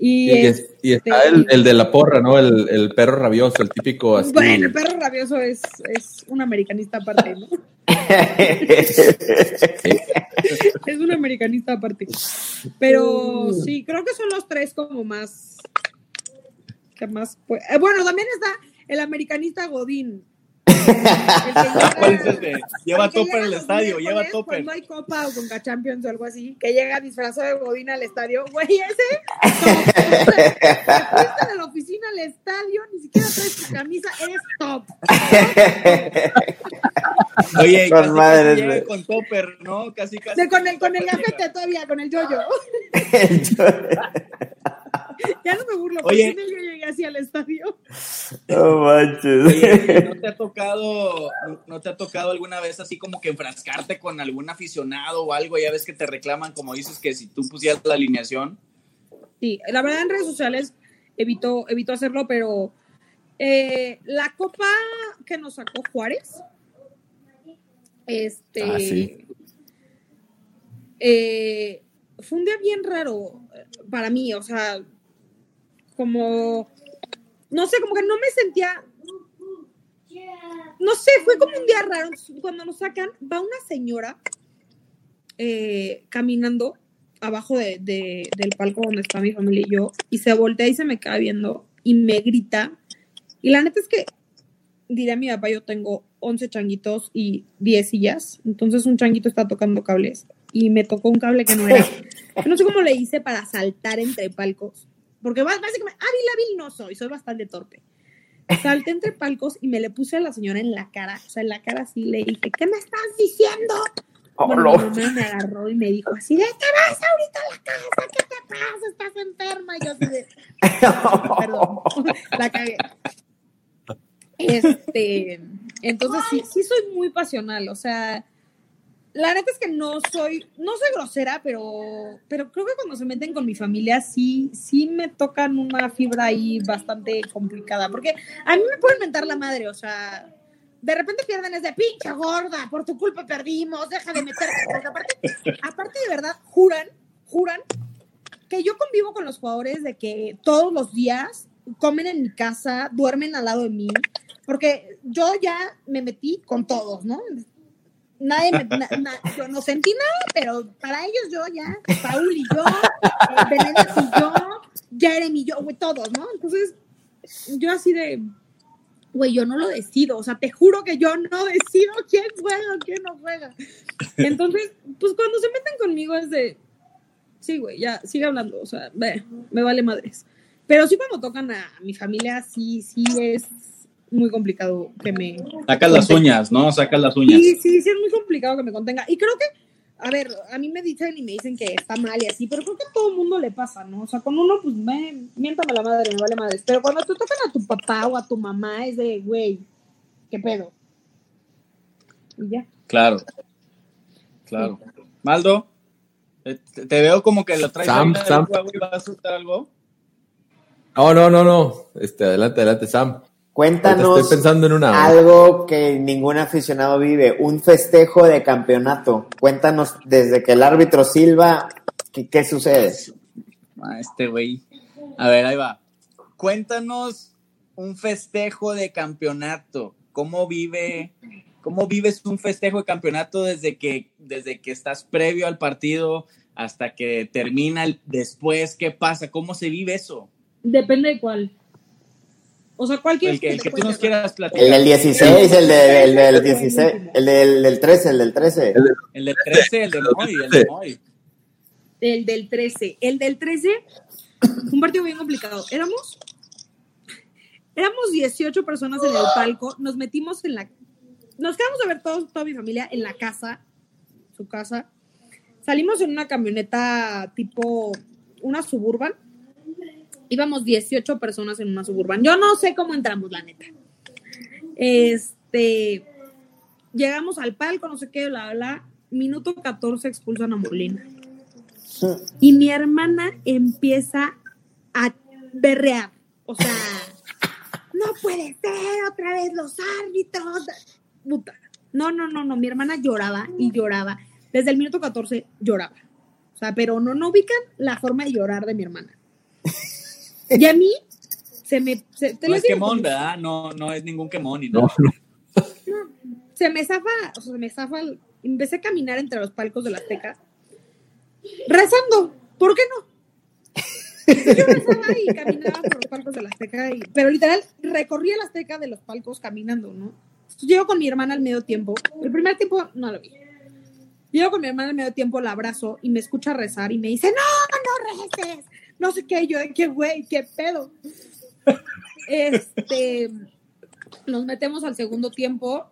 Y, Y, es- y está este, el, el de la porra, ¿no? El, el perro rabioso, el típico así. Bueno, el perro rabioso es, es un americanista aparte, ¿no? es un americanista aparte. Pero sí, creo que son los tres como más. que más pues, eh, bueno, también está el americanista Godín. Lleva topper al estadio, lleva topper. Cuando hay copa o con Champions o algo así, que llega disfrazado de Godín al estadio. Güey, ese. como que te fuiste de la oficina al estadio, ni siquiera traes tu camisa, eres top. Oye, Con casi, madres, casi llega con topper, ¿no? Casi, casi. De- con el, con el gafete todavía, con el yoyo. Ya no me burlo, porque Oye. yo llegué así al estadio. No manches. Oye, ¿no te ha tocado, no- te ha tocado alguna vez así como que enfrascarte con algún aficionado o algo? Ya ves que te reclaman, como dices, que si tú pusieras la alineación. Sí, la verdad en redes sociales evito, evito hacerlo, pero eh, la copa que nos sacó Juárez, este, Ah, sí. eh, fue un día bien raro para mí, o sea, como, no sé, como que no me sentía, no sé, fue como un día raro. Cuando nos sacan, va una señora eh, caminando abajo de, de- del palco donde está mi familia y yo, y se voltea y se me queda viendo y me grita. Y la neta es que, diré a mi papá, yo tengo 11 changuitos y 10 sillas, entonces un changuito está tocando cables y me tocó un cable que no era. No sé cómo le hice para saltar entre palcos, porque bás- básicamente hábil, hábil no soy, soy bastante torpe. Salté entre palcos y me le puse a la señora en la cara, o sea, en la cara así le dije, ¿qué me estás diciendo? Bueno, mi mamá me agarró y me dijo así de, te vas ahorita a la casa, ¿qué te pasa? Estás enferma. Y yo así de, perdón, la cagué. Este, entonces sí, sí soy muy pasional, o sea, la neta es que no soy, no soy grosera, pero, pero creo que cuando se meten con mi familia sí, sí me tocan una fibra ahí bastante complicada, porque a mí me pueden mentar la madre, o sea, de repente pierden es de pinche gorda, por tu culpa perdimos, deja de porque aparte, aparte de verdad, juran, juran que yo convivo con los jugadores de que todos los días comen en mi casa, duermen al lado de mí, porque yo ya me metí con todos, ¿no? Nadie me, na- na- yo no sentí nada, pero para ellos yo ya, Paul y yo, eh, y yo, Jeremy y yo, güey, todos, ¿no? Entonces, yo así de, güey, yo no lo decido, o sea, te juro que yo no decido quién juega quién no juega. Entonces, pues cuando se meten conmigo es de, sí, güey, ya, sigue hablando, o sea, ve, me vale madres. Pero sí cuando tocan a mi familia, sí, sí es muy complicado que me... Sacas las uñas, ¿no? Sacas las uñas. Sí, sí, sí es muy complicado que me contenga. Y creo que, a ver, a mí me dicen y me dicen que está mal y así, pero creo que a todo el mundo le pasa, ¿no? O sea, con uno, pues, me, miéntame la madre, me vale madres. Pero cuando te tocan a tu papá o a tu mamá, es de, güey, ¿qué pedo? Y ya. Claro. Claro. Maldo, te, te veo como que lo traes Sam, Sam. vas a soltar algo. No, no, no, no. Este, adelante, adelante, Sam. Cuéntanos Estoy pensando en una. algo que ningún aficionado vive, un festejo de campeonato. Cuéntanos desde que el árbitro silba, ¿qué, qué sucede? Ah, este güey. A ver, ahí va. Cuéntanos un festejo de campeonato. ¿Cómo vive, cómo vives un festejo de campeonato desde que, desde que estás previo al partido hasta que termina el después? ¿Qué pasa? ¿Cómo se vive eso? Depende de cuál. O sea, cualquier... El que, el que tú nos quieras platicar. El del 16, el, de- el del 16, el del, del 13, el del 13. El del 13, el de Moy, el de Moy. El del 13. El del 13, un partido bien complicado. Éramos, éramos 18 personas en el palco. Nos metimos en la. Nos quedamos a ver todos, toda mi familia en la casa, su casa. Salimos en una camioneta tipo una suburban. Íbamos 18 personas en una suburban. Yo no sé cómo entramos, la neta. Este. Llegamos al palco, no sé qué, bla, bla. Minuto 14 expulsan a Molina. Y mi hermana empieza a berrear. O sea, no puede ser otra vez los árbitros. Puta. No, no, no, no. Mi hermana lloraba y lloraba. Desde el minuto 14 lloraba. O sea, pero no, no ubican la forma de llorar de mi hermana. Y a mí se me. se- te No lo es digo quemón, ¿verdad? No, no es ningún quemón ni nada. se me zafa, o sea, se me zafa. Empecé a caminar entre los palcos de la Azteca rezando. ¿Por qué no? Yo rezaba y caminaba por los palcos de la Azteca, y- pero literal recorría la Azteca de los palcos caminando, ¿no? Entonces, llego con mi hermana al medio tiempo. El primer tiempo no lo vi. Llego con mi hermana al medio tiempo, la abrazo y me escucha rezar y me dice, no, no reces, no sé qué, yo de qué güey, qué pedo. Este, nos metemos al segundo tiempo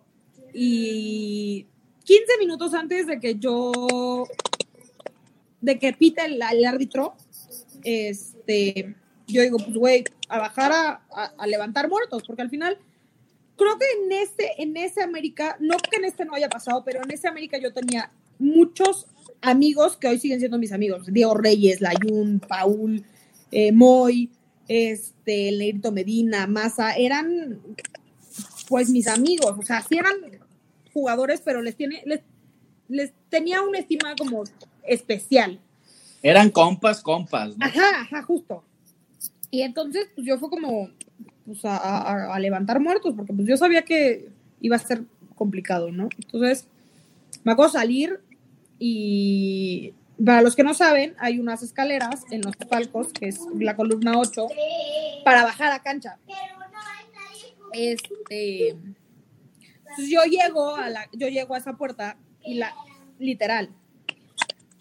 y 15 minutos antes de que yo, de que pita el, el árbitro, este, yo digo, pues güey, a bajar a, a- a levantar muertos, porque al final, creo que en este, en ese América, no que en este no haya pasado, pero en ese América yo tenía muchos amigos que hoy siguen siendo mis amigos, Diego Reyes, Layun, Paul, eh, Moy, este, el Negrito Medina, Maza, eran pues mis amigos, o sea, sí eran jugadores, pero les tiene, les, les tenía una estima como especial. Eran compas, compas. ¿no? Ajá, ajá, justo. Y entonces, pues yo fue como pues, a, a- a levantar muertos, porque pues yo sabía que iba a ser complicado, ¿no? Entonces, me acuerdo salir y para los que no saben, hay unas escaleras en los palcos, que es la columna 8, para bajar a cancha. Este, yo llego a la, yo llego a esa puerta y la, literal,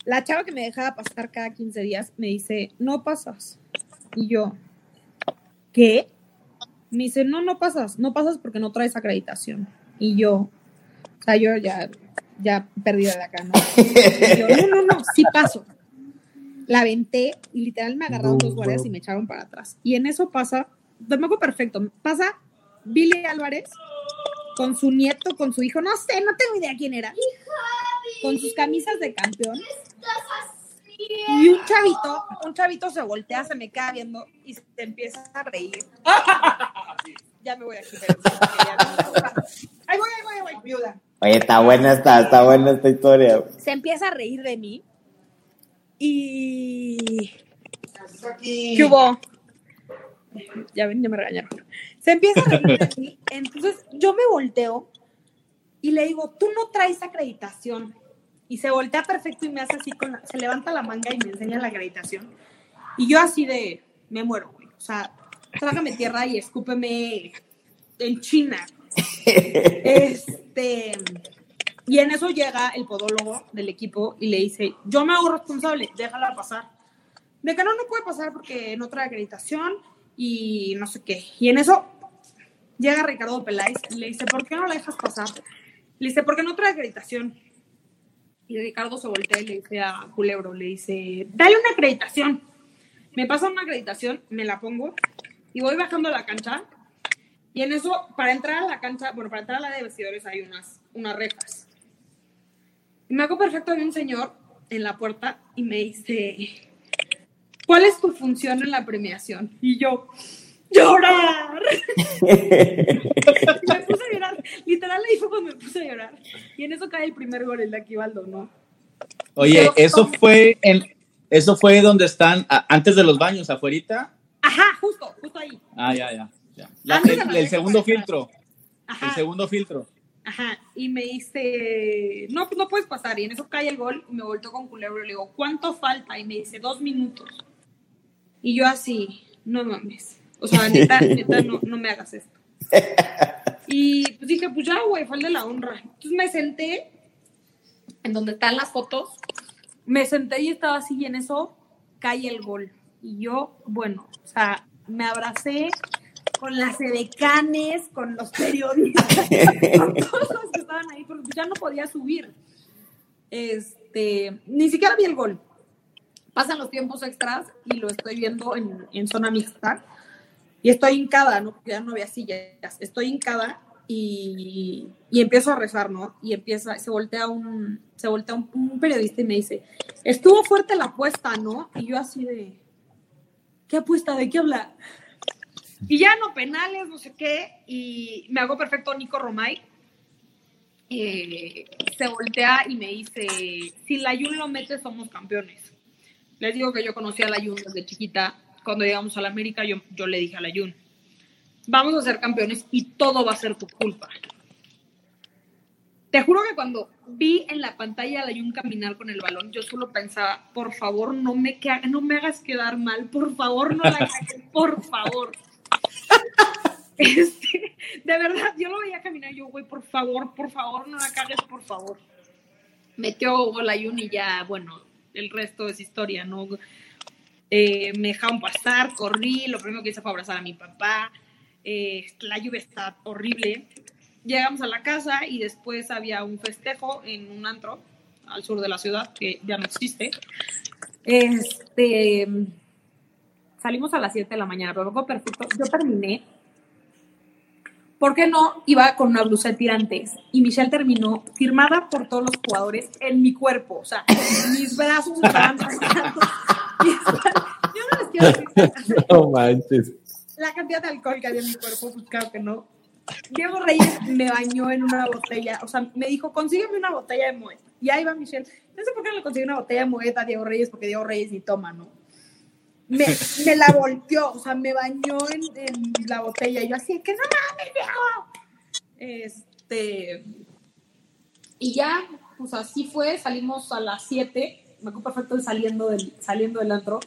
la chava que me dejaba pasar cada 15 días me dice, no pasas. Y yo, ¿qué? Me dice, no, no pasas, no pasas porque no traes acreditación. Y yo, o sea, yo ya, ya perdida de acá, ¿no? Yo, no, no, no, sí paso. La aventé y literal me agarraron dos guardias y me echaron para atrás. Y en eso pasa, acuerdo perfecto, pasa Billy Álvarez con su nieto, con su hijo, no sé, no tengo idea quién era, con sus camisas de campeón. Y un chavito, un chavito se voltea, se me queda viendo y se empieza a reír. ya me voy aquí. pero- Ahí voy, ahí voy, ahí voy, ayuda. Oye, está buena esta, está buena esta historia. Se empieza a reír de mí. Y. ¿Qué hubo? Ya ven, ya me regañaron. Se empieza a reír de mí. Entonces yo me volteo y le digo, tú no traes acreditación. Y se voltea perfecto y me hace así, con la- se levanta la manga y me enseña la acreditación. Y yo así de, me muero, güey. O sea, trágame tierra y escúpeme en China. Este, y en eso llega el podólogo del equipo y le dice, yo me hago responsable, déjala pasar. De que no, no puede pasar porque no trae acreditación y no sé qué. Y en eso llega Ricardo Peláez le dice, ¿por qué no la dejas pasar? Le dice, porque no trae acreditación. Y Ricardo se voltea y le dice a Culebro, le dice, dale una acreditación. Me pasa una acreditación, me la pongo y voy bajando a la cancha. Y en eso, para entrar a la cancha, bueno, para entrar a la de vestidores hay unas, unas rejas. Y me hago perfecto, hay un señor en la puerta y me dice, ¿cuál es tu función en la premiación? Y yo, llorar. me puse a llorar. Literal, ahí fue cuando me puse a llorar. Y en eso cae el primer gol, el de Aquivaldo, ¿no? Oye, eso fue en, eso fue donde están a- antes de los baños, afuerita. Ajá, justo, justo ahí. Ah, ya, ya. Ya. La- el, segundo filtro. El segundo filtro. Ajá, y me dice, no, pues no puedes pasar. Y en eso cae el gol y me volteo con culebro y le digo, ¿cuánto falta? Y me dice, dos minutos. Y yo así, no mames. O sea, neta, neta, no, no me hagas esto. Y pues dije, pues ya, güey, fue el de la honra. Entonces me senté en donde están las fotos. Me senté y estaba así y en eso cae el gol. Y yo, bueno, o sea, me abracé con las edecanes, con los periodistas, con todos los que estaban ahí, porque ya no podía subir. Este, ni siquiera vi el gol. Pasan los tiempos extras y lo estoy viendo en, en zona mixta. Y estoy hincada, ¿no? Ya no había sillas. Estoy hincada y, y empiezo a rezar, ¿no? Y empieza, se voltea un, se voltea un, un periodista y me dice, estuvo fuerte la apuesta, ¿no? Y yo así de, ¿qué apuesta? ¿De qué habla? Y ya no penales, no sé qué, y me hago perfecto Nico Romay. eh, se voltea y me dice, si la Jun lo mete, somos campeones. Les digo que yo conocí a la Jun desde chiquita. Cuando llegamos a la América, yo, yo le dije a la Jun, vamos a ser campeones y todo va a ser tu culpa. Te juro que cuando vi en la pantalla a la Jun caminar con el balón, yo solo pensaba, por favor, no me, que- no me hagas quedar mal, por favor, no la cagues, por favor. Este, de verdad, yo lo veía caminar yo, güey, por favor, por favor, no la cagues, por favor. Metió gol a Jun y ya, bueno, el resto es historia, ¿no? Eh, me dejaron pasar, corrí, lo primero que hice fue abrazar a mi papá, eh, la lluvia está horrible. Llegamos a la casa y después había un festejo en un antro al sur de la ciudad, que ya no existe. Este, salimos a las 7 de la mañana, pero fue perfecto. Yo terminé. ¿Por qué no? Iba con una blusa de tirantes y Michelle terminó firmada por todos los jugadores en mi cuerpo. O sea, mis brazos estaban esta- Yo no les quiero decir No manches. la cantidad de alcohol que había en mi cuerpo, pues claro que no. Diego Reyes me bañó en una botella, o sea, me dijo, consígueme una botella de Moet. Y ahí va Michelle. No sé por qué no le conseguí una botella de Moet a Diego Reyes, porque Diego Reyes ni toma, ¿no? Me, me la volteó, o sea, me bañó en, en la botella. Y yo así, que no mames, Diego. Este. Y ya, pues así fue, salimos a las 7, me acuerdo perfecto de saliendo del, saliendo del antro,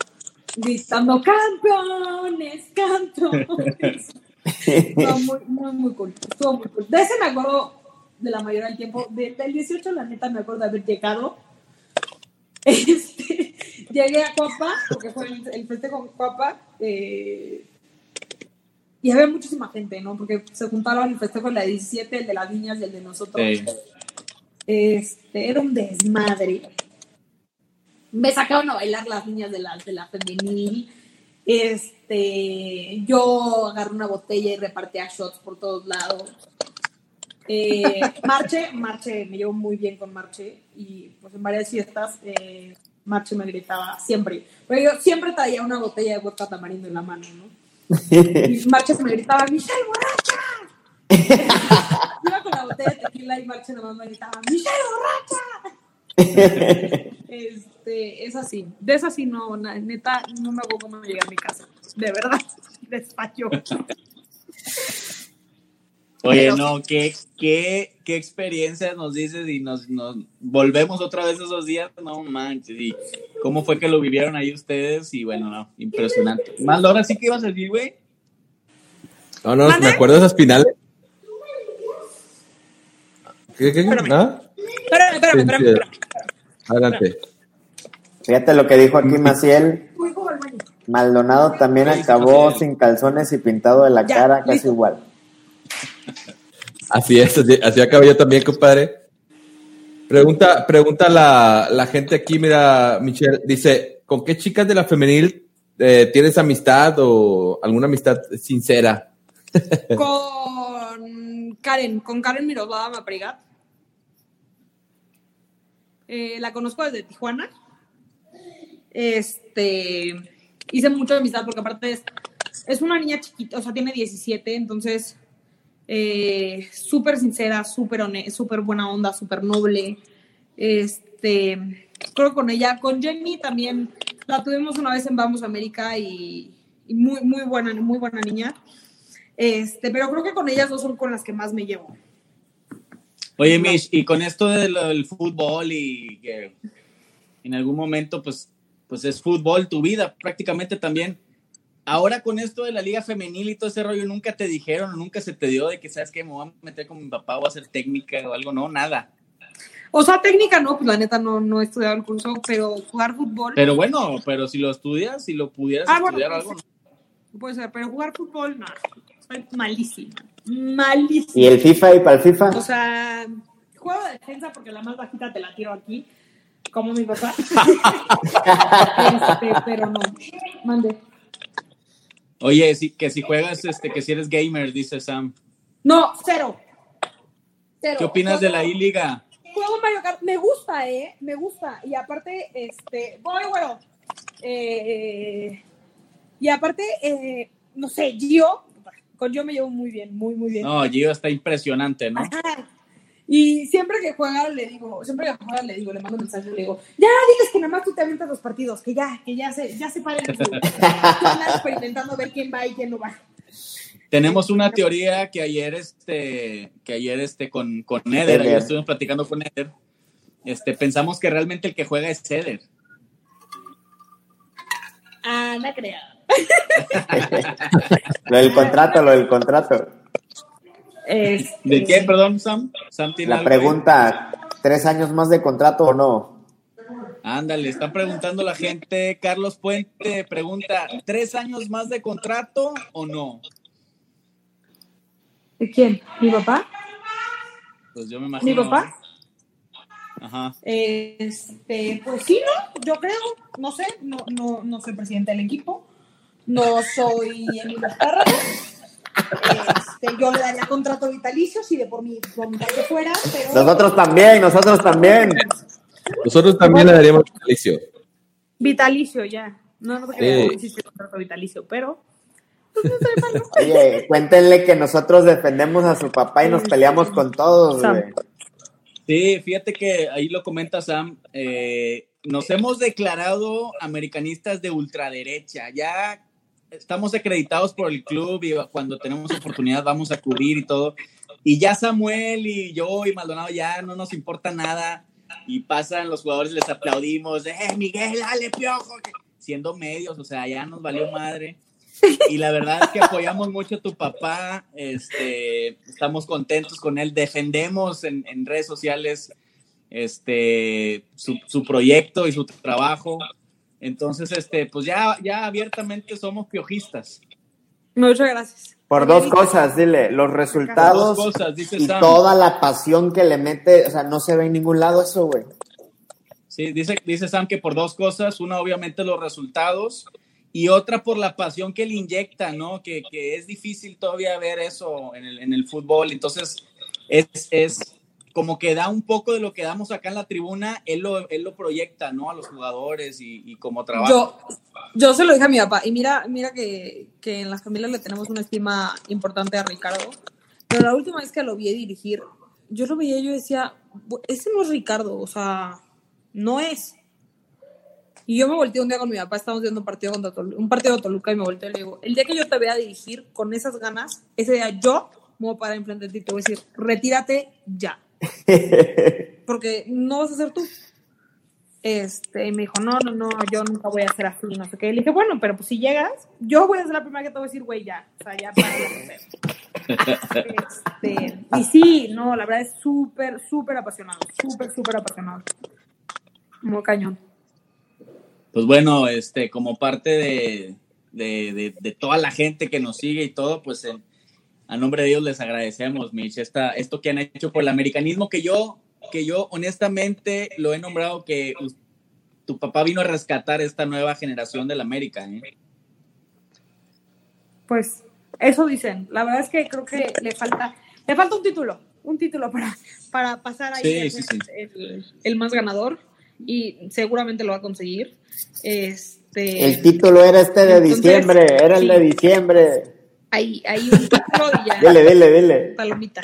gritando, campeones, campeones. No, muy, muy, muy cool. Estuvo muy cool. De ese me acuerdo de la mayoría del tiempo. De- del 18, la neta, me acuerdo de haber llegado. Este, llegué a Coapa, porque fue el, el festejo en Coapa. eh, y había muchísima gente, ¿no? Porque se juntaron el festejo de la 17, el de las niñas y el de nosotros. Sí. Este, era un desmadre. Me sacaron a bailar las niñas de la, de la femenil. Este, yo agarré una botella y repartía shots por todos lados. Eh, Marche, Marche, me llevo muy bien con Marche y pues en varias fiestas eh, Marche me gritaba siempre. Pero yo siempre traía una botella de vodka tamarindo en la mano, ¿no? Y Marche se me gritaba, Michelle, borracha. Iba con la botella de tequila y Marche nomás me gritaba, Michelle, borracha. Este, es así. De esa sí no, neta, no me acuerdo cómo llegué a mi casa. De verdad, despacho. Oye, Pero no, qué, qué, qué experiencia nos dices y nos, nos volvemos otra vez esos días, no manches, y cómo fue que lo vivieron ahí ustedes, y bueno, no, impresionante. Más ahora sí que ibas a decir, güey. No, no, me acuerdo de esas finales. ¿Qué, qué, qué? ¿Nada? Espérame, espérame, espérame. espérame. Adelante. Fíjate lo que dijo aquí Maciel. Maldonado también acabó sin calzones y pintado de la Ya, cara casi listo. igual. Así es, así, así acabé yo también, compadre. Pregunta, pregunta la, la gente aquí, mira, Michelle, dice, ¿con qué chicas de la femenil eh, tienes amistad o alguna amistad sincera? Con Karen, con Karen Miroslava Maprigat. Eh, la conozco desde Tijuana. Este, hice mucha amistad porque aparte es, es una niña chiquita, o sea, tiene 17, entonces eh, súper sincera, súper súper buena onda, súper noble. Este, creo con ella, con Jenny también la tuvimos una vez en Vamos América y, y muy, muy buena, muy buena niña. Este, pero creo que con ellas dos son con las que más me llevo. Oye, Mish, y con esto del, del fútbol y que en algún momento, pues, pues es fútbol tu vida prácticamente también. Ahora con esto de la liga femenil y todo ese rollo, ¿nunca te dijeron o nunca se te dio de que, sabes que me voy a meter con mi papá o a hacer técnica o algo? No, nada. O sea, técnica no, pues la neta no, no he estudiado el curso, pero jugar fútbol Pero bueno, pero si lo estudias, si lo pudieras Ah, bueno, estudiar pues, algo, ¿no? puede ser, pero jugar fútbol no, soy malísima, malísima. ¿Y el FIFA y para el FIFA? O sea, juego de defensa porque la más bajita te la tiro aquí, como mi papá. Este, pero no, mande. Oye, que si juegas, este, que si eres gamer, dice Sam. No, cero. Cero. ¿Qué opinas de la I-Liga? Juego Mario Kart, me gusta, ¿eh? Me gusta. Y aparte, este, voy, bueno. Eh, y aparte, eh, no sé, Gio, con Gio me llevo muy bien, muy, muy bien. No, Gio está impresionante, ¿no? Ajá. Y siempre que juega le digo, siempre que juega le digo, le mando mensajes, le digo, ya diles que nada más tú te avientas los partidos, que ya, que ya se, ya se paren a ver quién va y quién no va. Tenemos una teoría que ayer, este, que ayer, este, con, con Eder, Eder. ayer estuvimos platicando con Eder, este, pensamos que realmente el que juega es Eder. Ah, no creo. Lo del contrato, lo del contrato. ¿De qué, perdón, Sam? Sam tiene La algo ahí? pregunta, ¿tres años más de contrato o no? Ándale, está preguntando la gente. Carlos Puente pregunta, ¿tres años más de contrato o no? ¿Quién? ¿Mi papá? Pues yo me imagino. ¿Mi papá? Ajá. Este, pues sí, ¿no? Yo creo, no sé, no, no, no soy presidente del equipo, no soy Emilio Azcárraga. Este, yo le daría contrato vitalicio si de por mi voluntad que fuera, pero Nosotros también, nosotros también. Nosotros también le daríamos vitalicio. vitalicio ya. No, no porque no existe contrato vitalicio, pero Oye, cuéntenle que nosotros defendemos a su papá y nos peleamos con todos. Sí, fíjate que ahí lo comenta Sam. eh, nos hemos declarado americanistas de ultraderecha. Ya estamos acreditados por el club y cuando tenemos oportunidad vamos a cubrir y todo. Y ya Samuel y yo y Maldonado ya no nos importa nada. Y pasan los jugadores, les aplaudimos. ¡Eh, Miguel, dale, piojo! Siendo medios, o sea, ya nos valió madre. Y la verdad es que apoyamos mucho a tu papá, este, estamos contentos con él, defendemos en, redes sociales este, su, su proyecto y su trabajo. Entonces, este, pues ya, ya abiertamente somos piojistas. muchas gracias. Por dos cosas, dile, los resultados Por dos cosas, dice y Sam. toda la pasión que le mete, o sea, no se ve en ningún lado eso, güey. Sí, dice, dice Sam que por dos cosas, una obviamente los resultados y otra por la pasión que le inyecta, ¿no? Que, que es difícil todavía ver eso en el, en el fútbol, entonces es, es como que da un poco de lo que damos acá en la tribuna, él lo, él lo proyecta, ¿no? A los jugadores y, y como trabajo. Yo, yo se lo dije a mi papá, y mira, mira que, que en las familias le tenemos una estima importante a Ricardo, pero la última vez que lo vi dirigir, yo lo veía y yo decía, "Bu- ese no es Ricardo, o sea, no es. Y yo me volteé un día con mi papá, estábamos viendo un partido contra Tolu- un partido de Toluca y me volteé y le digo, el día que yo te vea dirigir con esas ganas, ese día yo me voy a parar enfrente de ti y te voy a decir, retírate ya. Porque no vas a ser tú. Este, y me dijo, no, no, no, yo nunca voy a ser así, no sé qué. Y le dije, bueno, pero pues si llegas, yo voy a ser la primera que te voy a decir, güey, ya. O sea, ya para este, Y sí, no, la verdad es súper, súper apasionado, súper, súper apasionado. Muy cañón. Pues bueno, este, como parte de, de, de- de toda la gente que nos sigue y todo, pues en- a nombre de ellos les agradecemos, Mitch, esta, esto que han hecho por el americanismo, que yo, que yo honestamente lo he nombrado que tu papá vino a rescatar esta nueva generación del América. ¿eh? Pues eso dicen. La verdad es que creo que le falta, le falta un título, un título para, para pasar ahí Sí, a sí, ser sí. El, el más ganador y seguramente lo va a conseguir. Este, El título era este de Entonces, diciembre, era el de diciembre. Hay, hay un ya. Dile, dile, dile. Palomita.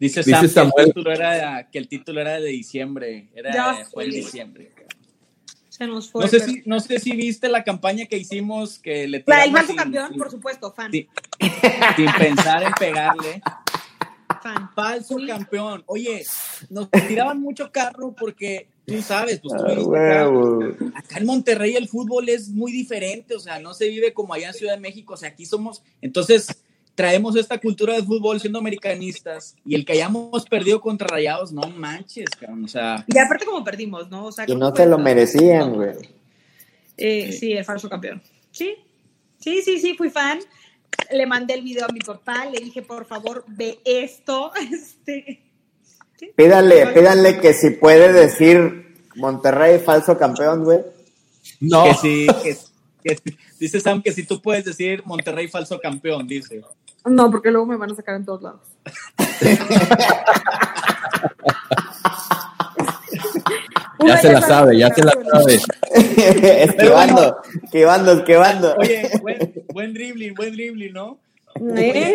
Dice, Dice Sam, que, el Samuel. título era, que el título era de diciembre, era, Ya fue en diciembre. Se nos fue. No sé, pero- si, no sé si viste la campaña que hicimos, que le La del campeón, sin- por supuesto, fan. Sin pensar en pegarle. fan. Falso campeón. Oye, nos tiraban mucho carro porque tú sabes, pues tú Ah, viviste acá. Acá en Monterrey el fútbol es muy diferente, o sea, no se vive como allá en Ciudad de México, o sea, aquí somos, entonces traemos esta cultura de fútbol siendo americanistas y el que hayamos perdido contra Rayados, no manches, cabrón, o sea, Y aparte como perdimos, ¿no? O sea, Y no se lo merecían, güey. Eh, sí, el falso campeón. Sí, sí, sí, sí, fui fan. Le mandé el video a mi papá, le dije, por favor, ve esto. Este, sí. Pídanle, pídanle que si puede decir Monterrey falso campeón, güey. No. que sí, que, que- dice Sam que si tú puedes decir Monterrey falso campeón, dice. No, porque luego me van a sacar en todos lados. Ya se la sabe, ya se la sabe. esquivando, esquivando, esquivando. Oye, buen, buen dribbling, buen dribbling, ¿no? ¿Eh?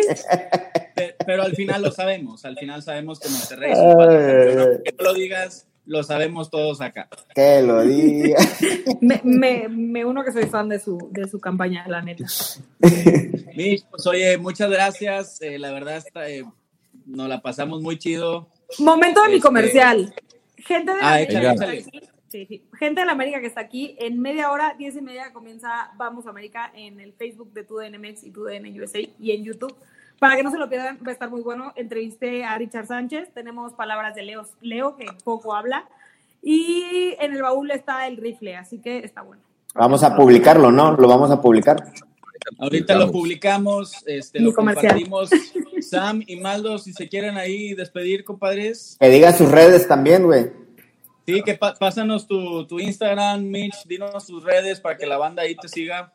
Pe- Pero al final lo sabemos, al final sabemos que Monterrey es un. Que no lo digas, lo sabemos todos acá. Que lo diga. Me, me, me uno que soy fan de su, de su campaña, la neta. Mitch, pues oye, muchas gracias. eh, la verdad, está, eh, nos la pasamos muy chido. Momento de mi Este- comercial. Gente de la Ah, América échale. Sí, sí. Gente de la América que está aquí. En media hora, diez y media, comienza Vamos América en el Facebook de TUDNMX y TUDN USA y en YouTube. Para que no se lo pierdan, va a estar muy bueno. Entrevisté a Richard Sánchez. Tenemos palabras de Leo, Leo que poco habla. Y en el baúl está el rifle, así que está bueno. Vamos a publicarlo, ¿no? Lo vamos a publicar. Ahorita lo publicamos, este, lo comercial. compartimos. Sam y Maldo, si se quieren ahí despedir, compadres. Que diga sus redes también, güey. Sí, que pa- pásanos tu, tu Instagram, Mitch, dinos tus redes para que la banda ahí te siga.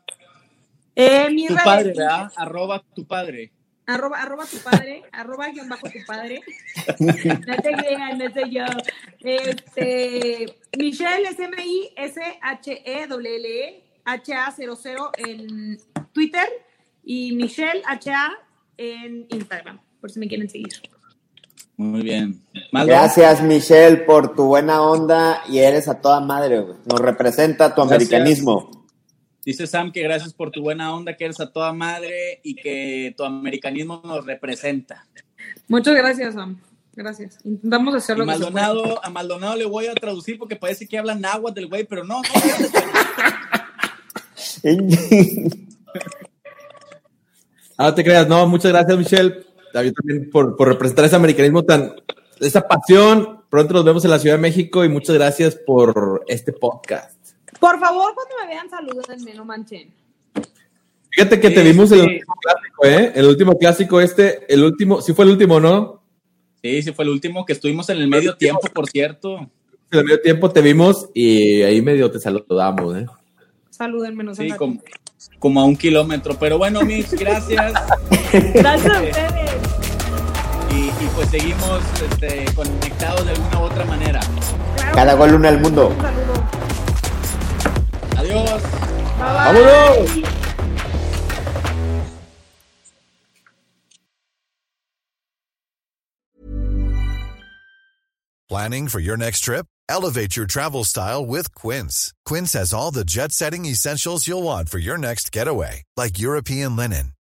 Eh, mi Tu red padre. Arroba tu padre. Arroba, arroba tu padre, arroba guion bajo tu padre. No te creas, no soy yo. Este, Michelle es M-I-S-H-E-L-L-E H-A-00 en Twitter y Michelle H-A en Instagram, por si me quieren seguir. Muy bien. Maldo. Gracias, Michelle, por tu buena onda y eres a toda madre, güey. Nos representa tu Gracias. americanismo. Dice Sam que gracias por tu buena onda, que eres a toda madre y que tu americanismo nos representa. Muchas gracias, Sam. Gracias. Intentamos hacerlo. que se pueda. Maldonado, a Maldonado le voy a traducir porque parece que hablan agua del güey, pero no, no, Ah, no te creas, no, muchas gracias, Michelle. David también por, por representar ese americanismo tan, esa pasión. Pronto nos vemos en la Ciudad de México y muchas gracias por este podcast. Por favor, cuando me vean, salúdenme, no manchen. Fíjate que Sí, te vimos en el último clásico, ¿eh? El último clásico este, el último, sí fue el último, ¿no? Sí, sí fue el último que estuvimos en el medio tiempo, por cierto. En el medio tiempo te vimos y ahí medio te saludamos, ¿eh? Salúdenme, no Sí, como, como a un kilómetro. Pero bueno, Mitch, gracias. Gracias a ustedes. Pues seguimos este, conectados de alguna u otra manera. Cada gol una al mundo. un saludo. Adiós. Bye, bye. ¡Vámonos! Planning for your next trip? Elevate your travel style with Quince. Quince has all the jet setting essentials you'll want for your next getaway, like European linen,